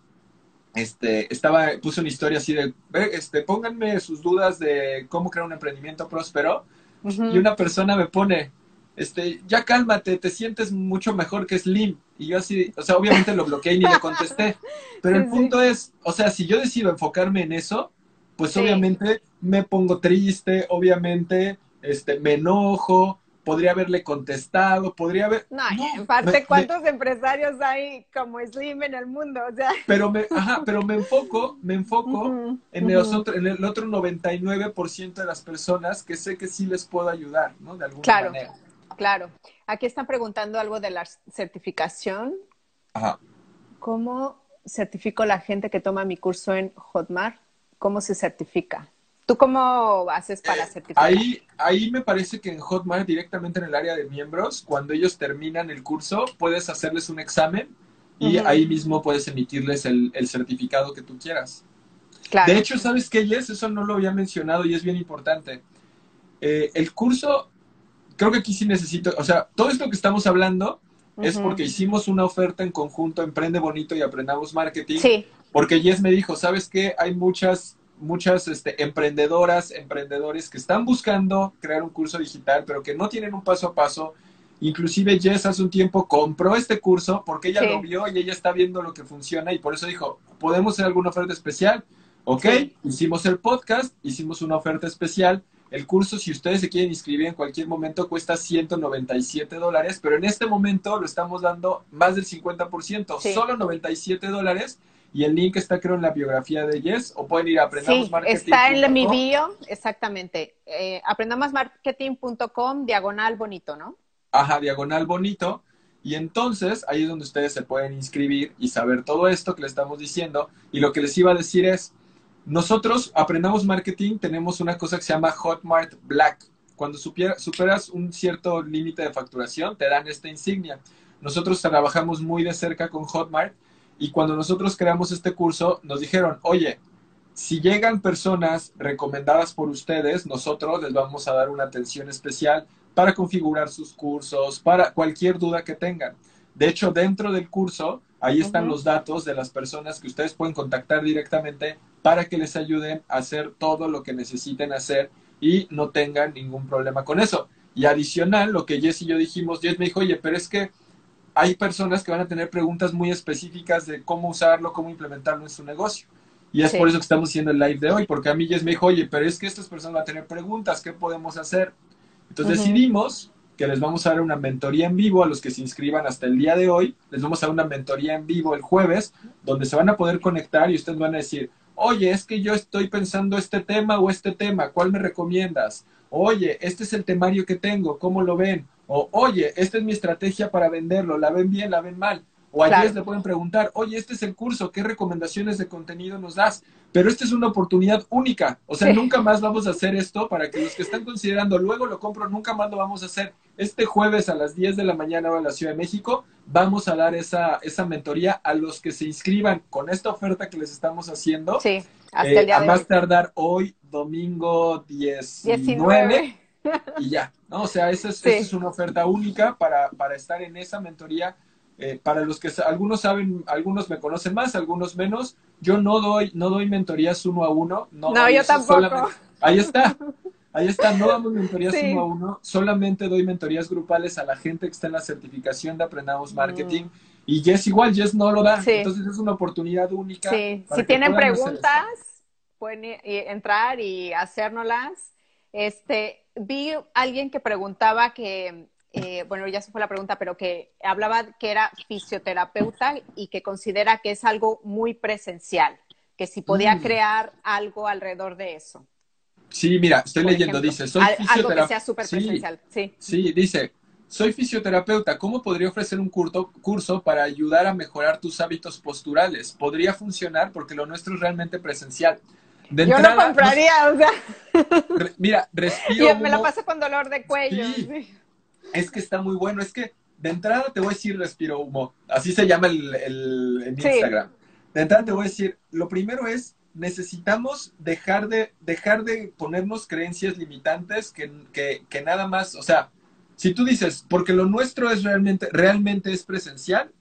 este, estaba, puse una historia así de, este, pónganme sus dudas de cómo crear un emprendimiento próspero. Y una persona me pone, este, ya cálmate, te sientes mucho mejor que Slim. Y yo así, o sea, obviamente lo bloqueé y ni le contesté. Pero el punto es, o sea, si yo decido enfocarme en eso, pues obviamente me pongo triste, obviamente, este, me enojo, podría haberle contestado, podría haber... No, en parte, ¿cuántos empresarios hay como Slim en el mundo? O sea... Pero me, ajá, pero me enfoco, me enfoco en, el otro, en el otro 99% de las personas que sé que sí les puedo ayudar, ¿no? De alguna claro, manera. Claro. Aquí están preguntando algo de la certificación. Ajá. ¿Cómo certifico la gente que toma mi curso en Hotmart? ¿Cómo se certifica? ¿Tú cómo haces para eh, certificar? Ahí, ahí me parece que en Hotmart, directamente en el área de miembros, cuando ellos terminan el curso, puedes hacerles un examen y ahí mismo puedes emitirles el, certificado que tú quieras. De hecho, ¿sabes qué, Jess? Eso no lo había mencionado y es bien importante. Eh, el curso, creo que aquí sí necesito, o sea, todo esto que estamos hablando es porque hicimos una oferta en conjunto, Emprende Bonito y Aprendamos Marketing. Sí. Porque Jess me dijo, ¿sabes qué? Hay muchas muchas este, emprendedoras, emprendedores que están buscando crear un curso digital, pero que no tienen un paso a paso. Inclusive Jess hace un tiempo compró este curso porque ella lo vio y ella está viendo lo que funciona y por eso dijo, ¿podemos hacer alguna oferta especial? Ok, hicimos el podcast, hicimos una oferta especial. El curso, si ustedes se quieren inscribir en cualquier momento, cuesta 197 dólares, pero en este momento lo estamos dando más del 50%, solo 97 dólares y el link está creo en la biografía de Jess o pueden ir a Aprendamos Marketing. Está en mi bio, exactamente. Eh, aprendamosmarketing.com, diagonal bonito, ¿no? Ajá, diagonal bonito. Y entonces ahí es donde ustedes se pueden inscribir y saber todo esto que les estamos diciendo. Y lo que les iba a decir es, nosotros aprendamos marketing, tenemos una cosa que se llama Hotmart Black. Cuando superas un cierto límite de facturación, te dan esta insignia. Nosotros trabajamos muy de cerca con Hotmart y cuando nosotros creamos este curso, nos dijeron, oye, si llegan personas recomendadas por ustedes, nosotros les vamos a dar una atención especial para configurar sus cursos, para cualquier duda que tengan. De hecho, dentro del curso, ahí están los datos de las personas que ustedes pueden contactar directamente para que les ayuden a hacer todo lo que necesiten hacer y no tengan ningún problema con eso. Y adicional, lo que Jess y yo dijimos, Jess me dijo, oye, pero es que hay personas que van a tener preguntas muy específicas de cómo usarlo, cómo implementarlo en su negocio. Y es por eso que estamos haciendo el live de hoy, porque a mí Jess me dijo, oye, pero es que estas personas van a tener preguntas, ¿qué podemos hacer? Entonces decidimos que les vamos a dar una mentoría en vivo a los que se inscriban hasta el día de hoy. Les vamos a dar una mentoría en vivo el jueves, donde se van a poder conectar y ustedes van a decir, oye, es que yo estoy pensando este tema o este tema, ¿cuál me recomiendas? Oye, este es el temario que tengo, ¿cómo lo ven? O, oye, esta es mi estrategia para venderlo, ¿la ven bien, la ven mal? O a le pueden preguntar, oye, este es el curso, ¿qué recomendaciones de contenido nos das? Pero esta es una oportunidad única. O sea, nunca más vamos a hacer esto para que los que están considerando, luego lo compro, nunca más lo vamos a hacer. Este jueves a las 10 de la mañana en la Ciudad de México, vamos a dar esa, esa mentoría a los que se inscriban con esta oferta que les estamos haciendo. Sí, hasta el eh, día a más tardar hoy, domingo 19. Y ya, ¿no? O sea, esa es, esa es una oferta única para, para estar en esa mentoría eh, para los que algunos saben, algunos me conocen más, algunos menos, yo no doy, no doy mentorías uno a uno. No, yo tampoco. Ahí está, ahí está, no damos mentorías uno a uno, solamente doy mentorías grupales a la gente que está en la certificación de Aprendamos Marketing. Mm. Y Jess igual, Jess no lo da, entonces es una oportunidad única. Sí, si tienen preguntas, pueden entrar y hacérnoslas. Este, vi alguien que preguntaba que eh, bueno, ya se fue la pregunta, pero que hablaba que era fisioterapeuta y que considera que es algo muy presencial, que si podía mm. crear algo alrededor de eso. Sí, mira, estoy leyendo, dice, soy fisioterapeuta. Algo que sea súper presencial, sí. Sí, dice, soy fisioterapeuta, ¿cómo podría ofrecer un curso, curso para ayudar a mejorar tus hábitos posturales? Podría funcionar porque lo nuestro es realmente presencial. Yo lo compraría, o sea. mira, respiro. Y me lo paso con dolor de cuello. Sí es que está muy bueno. Es que de entrada te voy a decir respiro humo. Así se llama el, el en Instagram. De entrada te voy a decir, lo primero es necesitamos dejar de, dejar de ponernos creencias limitantes que, que, que, nada más, o sea, si tú dices, porque lo nuestro es realmente, realmente es presencial,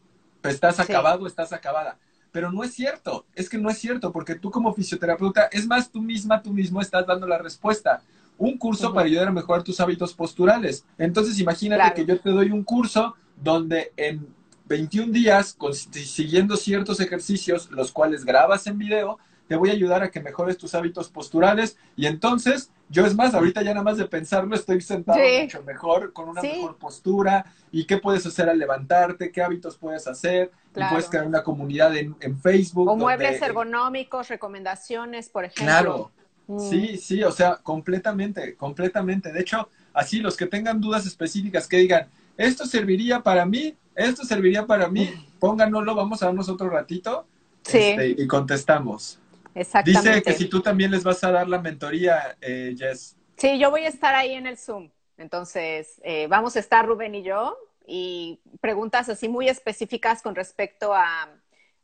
pues estás acabado, estás acabada. Pero no es cierto, es que no es cierto, porque tú como fisioterapeuta, es más, tú misma, tú mismo estás dando la respuesta un curso para ayudar a mejorar tus hábitos posturales. Entonces, imagínate que yo te doy un curso donde en 21 días, siguiendo ciertos ejercicios, los cuales grabas en video, te voy a ayudar a que mejores tus hábitos posturales. Y entonces, yo es más, ahorita ya nada más de pensarlo, estoy sentado mucho mejor, con una mejor postura, y qué puedes hacer al levantarte, qué hábitos puedes hacer, y puedes crear una comunidad en, Facebook. O muebles ergonómicos, recomendaciones, por ejemplo. Claro, Sí, mm. sí, o sea, completamente, completamente. De hecho, así los que tengan dudas específicas que digan, esto serviría para mí, esto serviría para mí, pónganoslo, vamos a darnos otro ratito este, y contestamos. Exactamente. Dice que si tú también les vas a dar la mentoría, eh, Jess. Sí, yo voy a estar ahí en el Zoom. Entonces, eh, vamos a estar Rubén y yo y preguntas así muy específicas con respecto a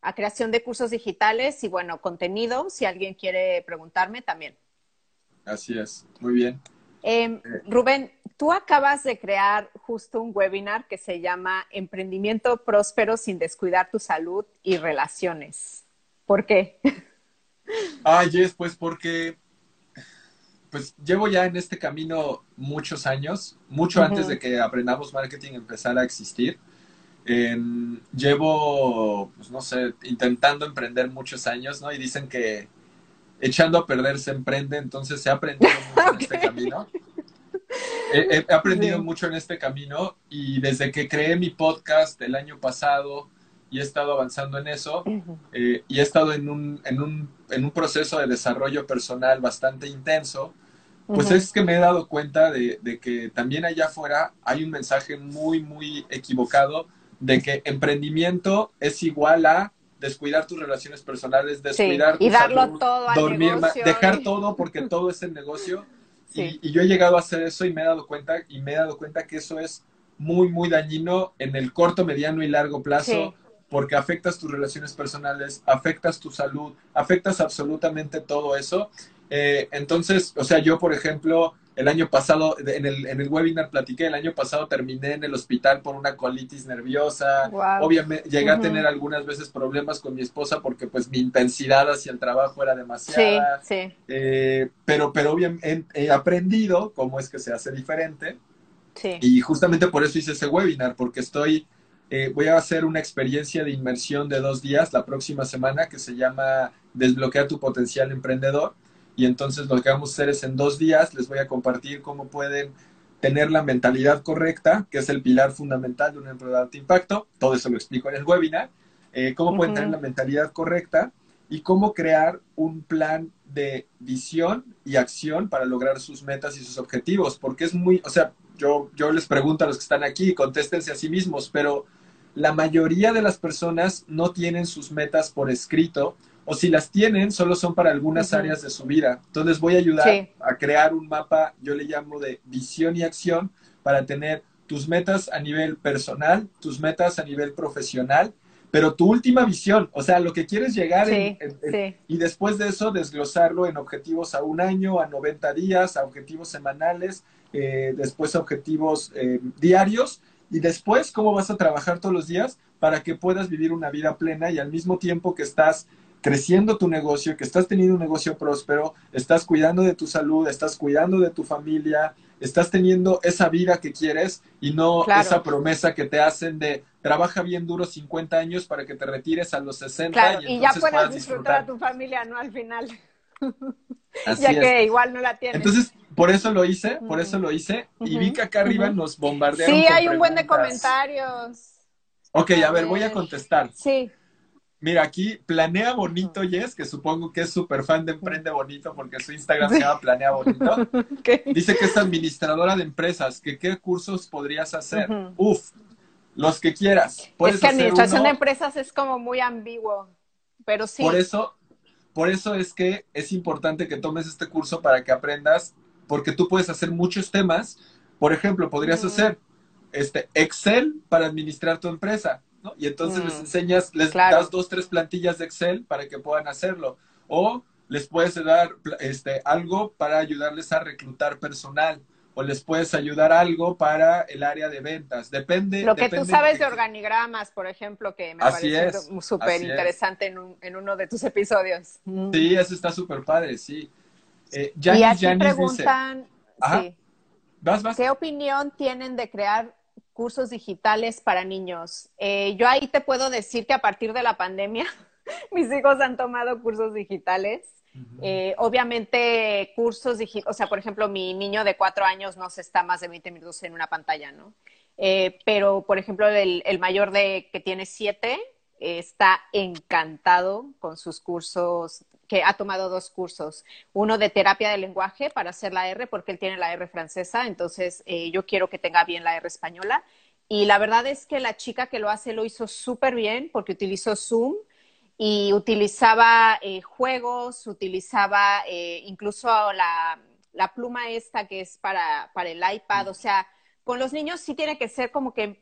a creación de cursos digitales y bueno, contenido, si alguien quiere preguntarme también. Así es, muy bien. Em, eh. Rubén, tú acabas de crear justo un webinar que se llama Emprendimiento Próspero sin descuidar tu salud y relaciones. ¿Por qué? Ah, yes, pues porque pues llevo ya en este camino muchos años, mucho antes de que aprendamos marketing empezara a existir llevo, pues no sé, intentando emprender muchos años, ¿no? Y dicen que echando a perder se emprende, entonces he aprendido mucho en este camino. He, aprendido mucho en este camino y desde que creé mi podcast el año pasado y he estado avanzando en eso eh, y he estado en un, en, un, en un proceso de desarrollo personal bastante intenso, pues es que me he dado cuenta de, de, que también allá afuera hay un mensaje muy, muy equivocado de que emprendimiento es igual a descuidar tus relaciones personales, descuidar y darlo todo al dormir, negocio dejar todo porque todo es el negocio. Y, y, yo he llegado a hacer eso y me he dado cuenta y me he dado cuenta que eso es muy muy dañino en el corto, mediano y largo plazo porque afectas tus relaciones personales, afectas tu salud, afectas absolutamente todo eso. Eh, entonces, o sea, yo por ejemplo el año pasado, en el, en el webinar platiqué, el año pasado terminé en el hospital por una colitis nerviosa. Obviamente, llegué a tener algunas veces problemas con mi esposa porque pues mi intensidad hacia el trabajo era demasiada. Sí, sí. Eh, pero, pero obviamente he aprendido cómo es que se hace diferente. Sí. Y justamente por eso hice ese webinar, porque estoy, eh, voy a hacer una experiencia de inmersión de dos días la próxima semana que se llama Desbloquea tu potencial emprendedor y entonces lo que vamos a hacer es en dos días les voy a compartir cómo pueden tener la mentalidad correcta, que es el pilar fundamental de una empresa de impacto. Todo eso lo explico en el webinar. Eh, cómo pueden tener la mentalidad correcta y cómo crear un plan de visión y acción para lograr sus metas y sus objetivos. Porque es muy, o sea, yo, yo les pregunto a los que están aquí, contéstense a sí mismos, pero la mayoría de las personas no tienen sus metas por escrito o si las tienen, solo son para algunas áreas de su vida. Entonces voy a ayudar a crear un mapa, yo le llamo de visión y acción, para tener tus metas a nivel personal, tus metas a nivel profesional, pero tu última visión, o sea, lo que quieres llegar y después de eso desglosarlo en objetivos a un año, a 90 días, a objetivos semanales, eh, después objetivos eh, diarios y después cómo vas a trabajar todos los días para que puedas vivir una vida plena y al mismo tiempo que estás creciendo tu negocio, que estás teniendo un negocio próspero, estás cuidando de tu salud, estás cuidando de tu familia, estás teniendo esa vida que quieres y no esa promesa que te hacen de trabaja bien duro 50 años para que te retires a los 60 y, ya puedas disfrutar. a tu familia, ¿no? Al final. ya que igual no la tienes. Entonces, por eso lo hice, por eso lo hice. y vi que acá arriba nos bombardearon. Sí, hay un buen de comentarios. Ok, a ver, voy a contestar. Sí. Mira, aquí Planea Bonito Yes, que supongo que es súper fan de Emprende Bonito porque su Instagram se llama Planea Bonito. Dice que es administradora de empresas, que qué cursos podrías hacer. Uf, los que quieras. es que administración de empresas es como muy ambiguo, pero sí. Por eso, por eso es que es importante que tomes este curso para que aprendas, porque tú puedes hacer muchos temas. Por ejemplo, podrías hacer este Excel para administrar tu empresa y entonces les mm, enseñas, les das dos, tres plantillas de Excel para que puedan hacerlo. O les puedes dar este, algo para ayudarles a reclutar personal o les puedes ayudar algo para el área de ventas. Depende. Lo que tú sabes de, organigramas, por ejemplo, que me parece súper interesante en, uno de tus episodios. Mm. Sí, eso está súper padre, sí. Eh, y aquí preguntan, ¿qué opinión tienen de crear cursos digitales para niños. Eh, yo ahí te puedo decir que a partir de la pandemia, mis hijos han tomado cursos digitales. Eh, obviamente, cursos digitales, o sea, por ejemplo, mi niño de cuatro años no se está más de 20 minutos en una pantalla, ¿no? Eh, pero, por ejemplo, el, el, mayor de que tiene siete está encantado con sus cursos que ha tomado dos cursos, uno de terapia de lenguaje para hacer la R, porque él tiene la R francesa, entonces eh, yo quiero que tenga bien la R española. Y la verdad es que la chica que lo hace lo hizo súper bien porque utilizó Zoom y utilizaba eh, juegos, utilizaba eh, incluso la, la, pluma esta que es para, para el iPad, o sea, con los niños sí tiene que ser como que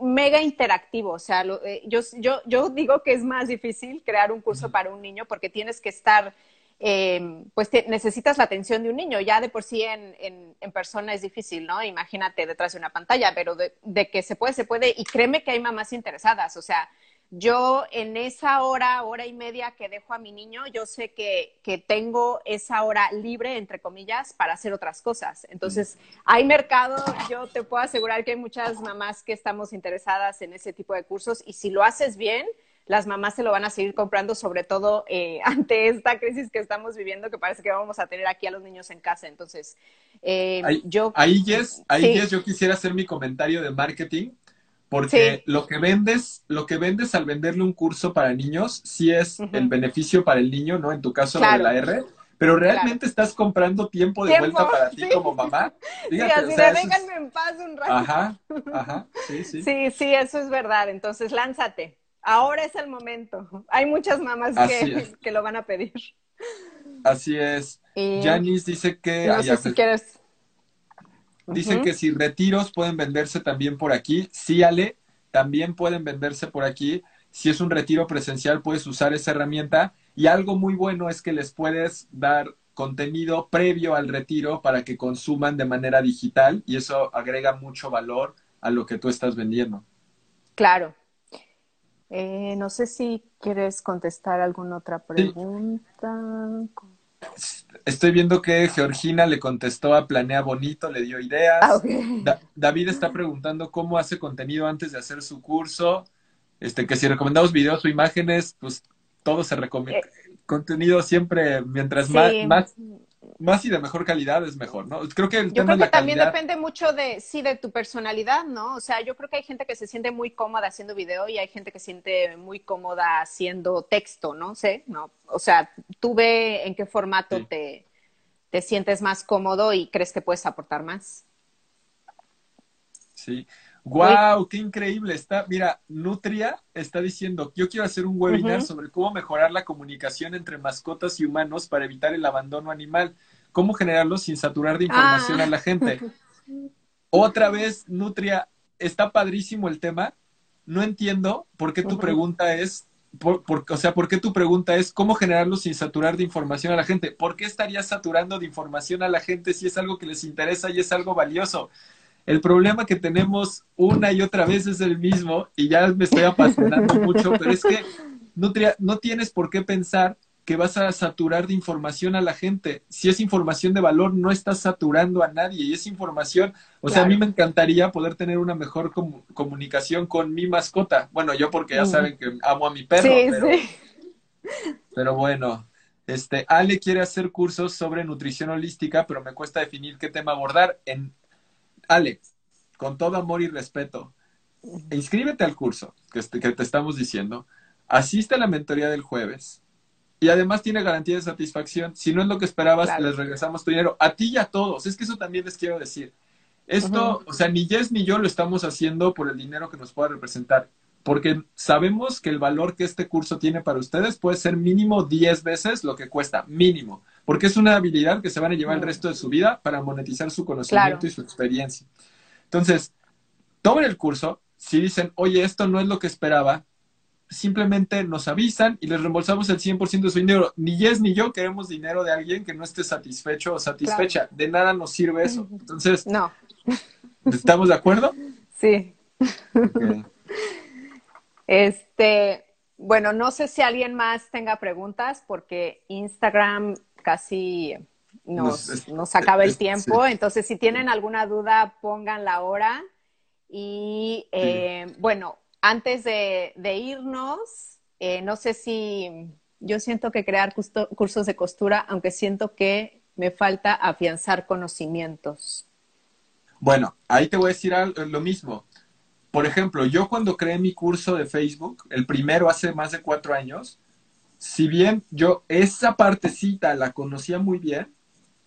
mega interactivo. O sea, eh, yo, yo, yo, digo que es más difícil crear un curso para un niño porque tienes que estar, eh, pues necesitas la atención de un niño. Ya de por sí en, en, persona es difícil, ¿no? Imagínate detrás de una pantalla, pero de, de, que se puede, se puede. Y créeme que hay mamás interesadas. O sea, yo en esa hora, hora y media que dejo a mi niño, yo sé que, que, tengo esa hora libre, entre comillas, para hacer otras cosas. Entonces, hay mercado, yo te puedo asegurar que hay muchas mamás que estamos interesadas en ese tipo de cursos y si lo haces bien, las mamás se lo van a seguir comprando, sobre todo eh, ante esta crisis que estamos viviendo, que parece que vamos a tener aquí a los niños en casa. Entonces, eh, yo... Ahí, Jess, ahí yo quisiera hacer mi comentario de marketing porque lo que vendes, lo que vendes al venderle un curso para niños, sí es el beneficio para el niño, ¿no? En tu caso, lo de la R, pero realmente estás comprando tiempo de vuelta para ti como mamá. sí, así de déjenme en paz un rato. Ajá, ajá, sí, sí. Sí, sí, eso es verdad. Entonces, lánzate. Ahora es el momento. Hay muchas mamás que, que, lo van a pedir. Así es. Janice dice que... No sé si quieres... Dice que si retiros pueden venderse también por aquí. Sí, Ale, también pueden venderse por aquí. Si es un retiro presencial, puedes usar esa herramienta. Y algo muy bueno es que les puedes dar contenido previo al retiro para que consuman de manera digital y eso agrega mucho valor a lo que tú estás vendiendo. Claro. Eh, no sé si quieres contestar alguna otra pregunta. Estoy viendo que Georgina le contestó a Planea Bonito, le dio ideas. Ah, David está preguntando cómo hace contenido antes de hacer su curso. Este, que si recomendamos videos o imágenes, pues todo se recomienda. Eh, contenido siempre, mientras más, más, más y de mejor calidad es mejor, ¿no? Creo que el yo creo que también depende mucho de, sí, de tu personalidad, ¿no? O sea, yo creo que hay gente que se siente muy cómoda haciendo video y hay gente que se siente muy cómoda haciendo texto, ¿no? Sé, ¿no? O sea, tú ve en qué formato te, te sientes más cómodo y crees que puedes aportar más. Sí. ¡Wow! ¡Qué increíble! Está, mira, Nutria está diciendo, yo quiero hacer un webinar sobre cómo mejorar la comunicación entre mascotas y humanos para evitar el abandono animal. ¿Cómo generarlo sin saturar de información a la gente? Ah. Otra vez, Nutria, está padrísimo el tema. No entiendo por qué tu pregunta es, por, o sea, ¿por qué tu pregunta es cómo generarlo sin saturar de información a la gente? ¿Por qué estarías saturando de información a la gente si es algo que les interesa y es algo valioso? El problema que tenemos una y otra vez es el mismo y ya me estoy apasionando mucho, pero es que no, no tienes por qué pensar que vas a saturar de información a la gente. Si es información de valor, no estás saturando a nadie y es información, o sea, a mí me encantaría poder tener una mejor comunicación con mi mascota. Bueno, yo porque ya saben que amo a mi perro, pero, sí. pero bueno, este, Ale quiere hacer cursos sobre nutrición holística, pero me cuesta definir qué tema abordar. En Alex, con todo amor y respeto, inscríbete al curso que, te estamos diciendo, asiste a la mentoría del jueves y además tiene garantía de satisfacción. Si no es lo que esperabas, les regresamos tu dinero. A ti y a todos. Es que eso también les quiero decir. Esto, o sea, ni Jess ni yo lo estamos haciendo por el dinero que nos pueda representar, porque sabemos que el valor que este curso tiene para ustedes puede ser mínimo 10 veces lo que cuesta, mínimo porque es una habilidad que se van a llevar el resto de su vida para monetizar su conocimiento y su experiencia. Entonces, tomen el curso, si dicen, oye, esto no es lo que esperaba, simplemente nos avisan y les reembolsamos el 100% de su dinero. Ni Jess ni yo queremos dinero de alguien que no esté satisfecho o satisfecha. De nada nos sirve eso. Entonces, no. ¿estamos de acuerdo? Sí. Este, bueno, no sé si alguien más tenga preguntas porque Instagram casi nos, nos, acaba el tiempo. Entonces, si tienen alguna duda, pongan la hora. Y eh, bueno, antes de, irnos, eh, no sé si yo siento que crear cursos de costura, aunque siento que me falta afianzar conocimientos. Bueno, ahí te voy a decir lo mismo. Por ejemplo, yo cuando creé mi curso de Facebook, el primero hace más de cuatro años, si bien yo esa partecita la conocía muy bien,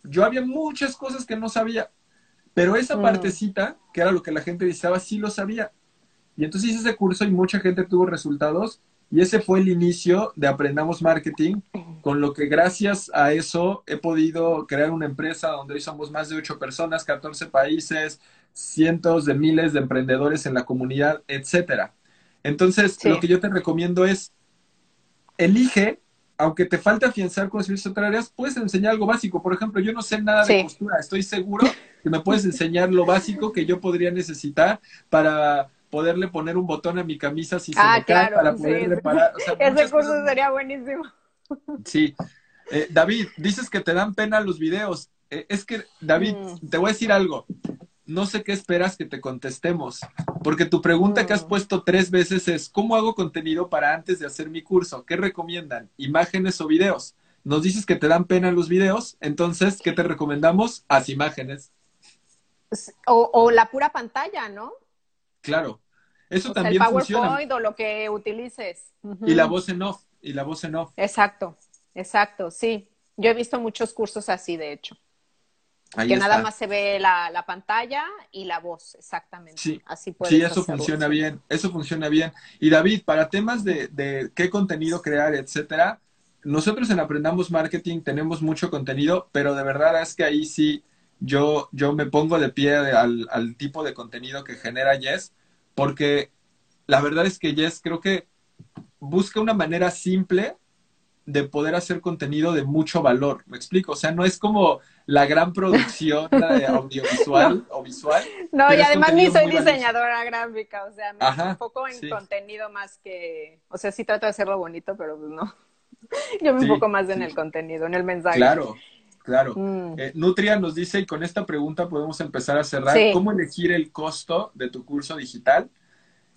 yo había muchas cosas que no sabía, pero esa mm. partecita, que era lo que la gente decía, sí lo sabía. Y entonces hice ese curso y mucha gente tuvo resultados y ese fue el inicio de Aprendamos Marketing, con lo que gracias a eso he podido crear una empresa donde hoy somos más de ocho personas, 14 países, cientos de miles de emprendedores en la comunidad, etcétera. Entonces, lo que yo te recomiendo es elige, aunque te falte afianzar conocimientos otras áreas, puedes enseñar algo básico. Por ejemplo, yo no sé nada de costura, estoy seguro que me puedes enseñar lo básico que yo podría necesitar para poderle poner un botón a mi camisa si se ah, me cae, para poder reparar. Ese curso sería buenísimo. Sí. Eh, David, dices que te dan pena los videos. Eh, es que, David, mm. te voy a decir algo no sé qué esperas que te contestemos, porque tu pregunta que has mm. puesto tres veces es, ¿cómo hago contenido para antes de hacer mi curso? ¿Qué recomiendan? ¿Imágenes o videos? Nos dices que te dan pena los videos, entonces, ¿qué te recomendamos? Haz imágenes. O, la pura pantalla, ¿no? Claro. Eso también el PowerPoint o lo que utilices. Y la voz en off, y la voz en off. Exacto, exacto, sí. Yo he visto muchos cursos así, de hecho. Que nada más se ve la, pantalla y la voz, exactamente. Sí, así sí eso funciona bien, eso funciona bien. Y David, para temas de, de qué contenido crear, etcétera, nosotros en Aprendamos Marketing tenemos mucho contenido, pero de verdad es que ahí sí yo, yo me pongo de pie al, al tipo de contenido que genera Yes, porque la verdad es que Yes creo que busca una manera simple de poder hacer contenido de mucho valor. ¿Me explico? O sea, no es como la gran producción audiovisual o visual. No, y además ni soy diseñadora gráfica, o sea, me enfoco en contenido más que, o sea, sí trato de hacerlo bonito, pero pues no. Yo me enfoco más en el contenido, en el mensaje. Claro, claro. Mm. Eh, Nutria nos dice, y con esta pregunta podemos empezar a cerrar, ¿cómo elegir el costo de tu curso digital?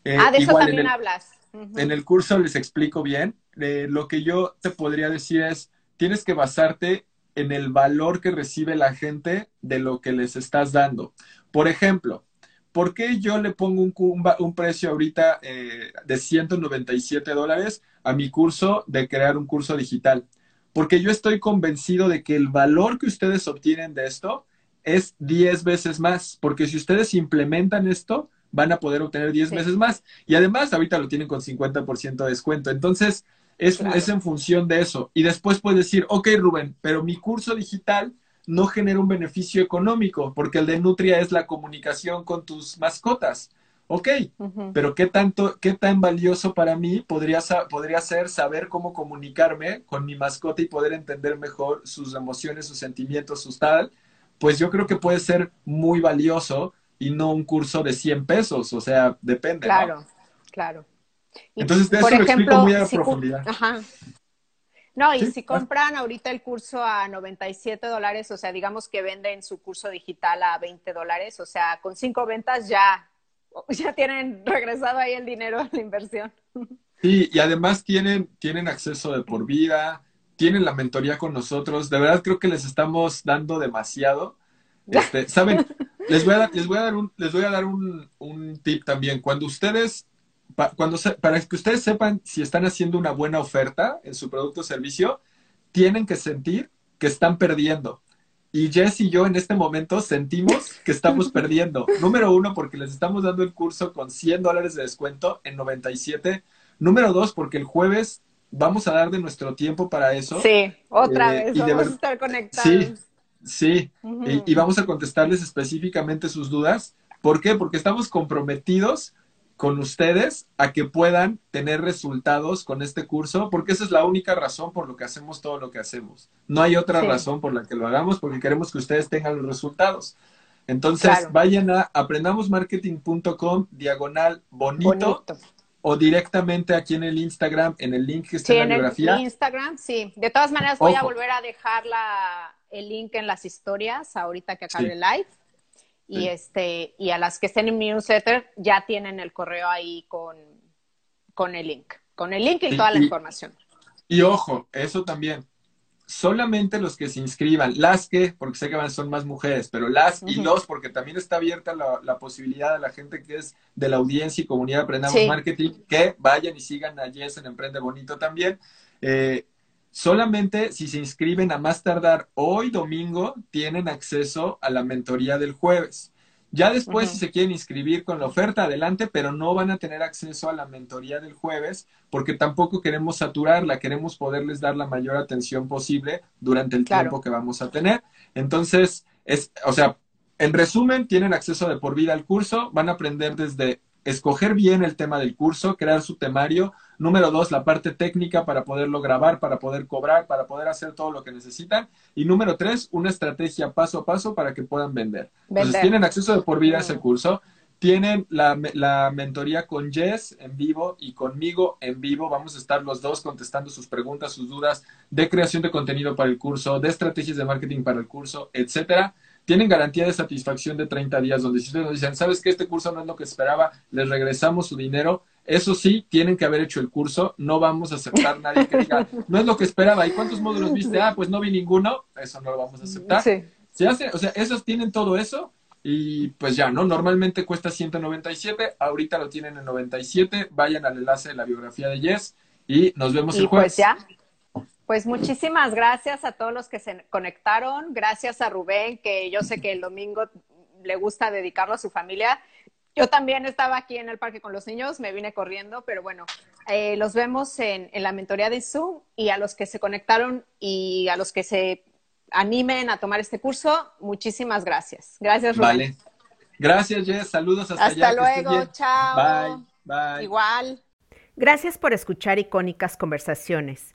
Eh, ah, de eso también hablas. En el curso les explico bien. Eh, lo que yo te podría decir es, tienes que basarte en el valor que recibe la gente de lo que les estás dando. Por ejemplo, ¿por qué yo le pongo un, un, precio ahorita eh, de 197 dólares a mi curso de crear un curso digital? Porque yo estoy convencido de que el valor que ustedes obtienen de esto es 10 veces más, porque si ustedes implementan esto, van a poder obtener 10 veces más. Y además, ahorita lo tienen con 50% de descuento. Entonces, es, es en función de eso. Y después puedes decir, ok, Rubén, pero mi curso digital no genera un beneficio económico, porque el de Nutria es la comunicación con tus mascotas. Ok, pero ¿qué tanto, qué tan valioso para mí podría, podría ser saber cómo comunicarme con mi mascota y poder entender mejor sus emociones, sus sentimientos, sus tal? Pues yo creo que puede ser muy valioso y no un curso de 100 pesos, o sea, depende. Claro, claro. Entonces, de eso lo explico muy a profundidad. Ajá. No, y si compran ahorita el curso a 97 dólares, o sea, digamos que venden su curso digital a 20 dólares, o sea, con cinco ventas ya, ya tienen regresado ahí el dinero a la inversión. Sí, y además tienen, tienen acceso de por vida, tienen la mentoría con nosotros. De verdad creo que les estamos dando demasiado. Este, Saben, les voy a dar, les voy a dar un, les voy a dar un, un tip también. Cuando ustedes, cuando para que ustedes sepan si están haciendo una buena oferta en su producto o servicio, tienen que sentir que están perdiendo. Y Jess y yo en este momento sentimos que estamos perdiendo. Número uno, porque les estamos dando el curso con 100 dólares de descuento en 97. Número dos, porque el jueves vamos a dar de nuestro tiempo para eso. Sí, otra eh, vez, vamos a estar conectados. Sí, Sí, y, vamos a contestarles específicamente sus dudas. ¿Por qué? Porque estamos comprometidos con ustedes a que puedan tener resultados con este curso, porque esa es la única razón por lo que hacemos todo lo que hacemos. No hay otra razón por la que lo hagamos, porque queremos que ustedes tengan los resultados. Entonces, vayan a aprendamosmarketing.com diagonal bonito, o directamente aquí en el Instagram, en el link que está en la biografía. En Instagram, sí. De todas maneras, voy a volver a dejar la, el link en las historias ahorita que acabe el live. Y, este, y a las que estén en mi newsletter ya tienen el correo ahí con, con el link, con el link y toda la información. Y ojo, eso también, solamente los que se inscriban, las que, porque sé que son más mujeres, pero las y los, porque también está abierta la, posibilidad a la gente que es de la audiencia y comunidad Aprendamos Marketing, que vayan y sigan a Jess en Emprende Bonito también. Eh, Solamente si se inscriben a más tardar hoy domingo, tienen acceso a la mentoría del jueves. Ya después, si se quieren inscribir con la oferta, adelante, pero no van a tener acceso a la mentoría del jueves porque tampoco queremos saturarla, queremos poderles dar la mayor atención posible durante el tiempo que vamos a tener. Entonces, es, o sea, en resumen, tienen acceso de por vida al curso, van a aprender desde escoger bien el tema del curso, crear su temario. Número dos, la parte técnica para poderlo grabar, para poder cobrar, para poder hacer todo lo que necesitan. Y número tres, una estrategia paso a paso para que puedan vender. Entonces, tienen acceso de por vida a ese mm. curso. Tienen la, la, mentoría con Jess en vivo y conmigo en vivo. Vamos a estar los dos contestando sus preguntas, sus dudas de creación de contenido para el curso, de estrategias de marketing para el curso, etcétera tienen garantía de satisfacción de 30 días, donde si ustedes nos dicen, sabes que este curso no es lo que esperaba, les regresamos su dinero. Eso sí, tienen que haber hecho el curso, no vamos a aceptar nadie que diga, no es lo que esperaba. ¿Y cuántos módulos viste? Ah, pues no vi ninguno, eso no lo vamos a aceptar. Sí. Se hace, o sea, esos tienen todo eso y pues ya, ¿no? Normalmente cuesta 197, ahorita lo tienen en 97, vayan al enlace de la biografía de Yes y nos vemos el jueves. Pues ya, Pues muchísimas gracias a todos los que se conectaron. Gracias a Rubén, que yo sé que el domingo le gusta dedicarlo a su familia. Yo también estaba aquí en el parque con los niños, me vine corriendo, pero bueno, eh, los vemos en, en, la mentoría de Zoom y a los que se conectaron y a los que se animen a tomar este curso, muchísimas gracias. Gracias, Rubén. Vale. Gracias, Jess. Saludos hasta, hasta luego. Chao. Bye. Bye. Igual. Gracias por escuchar icónicas conversaciones,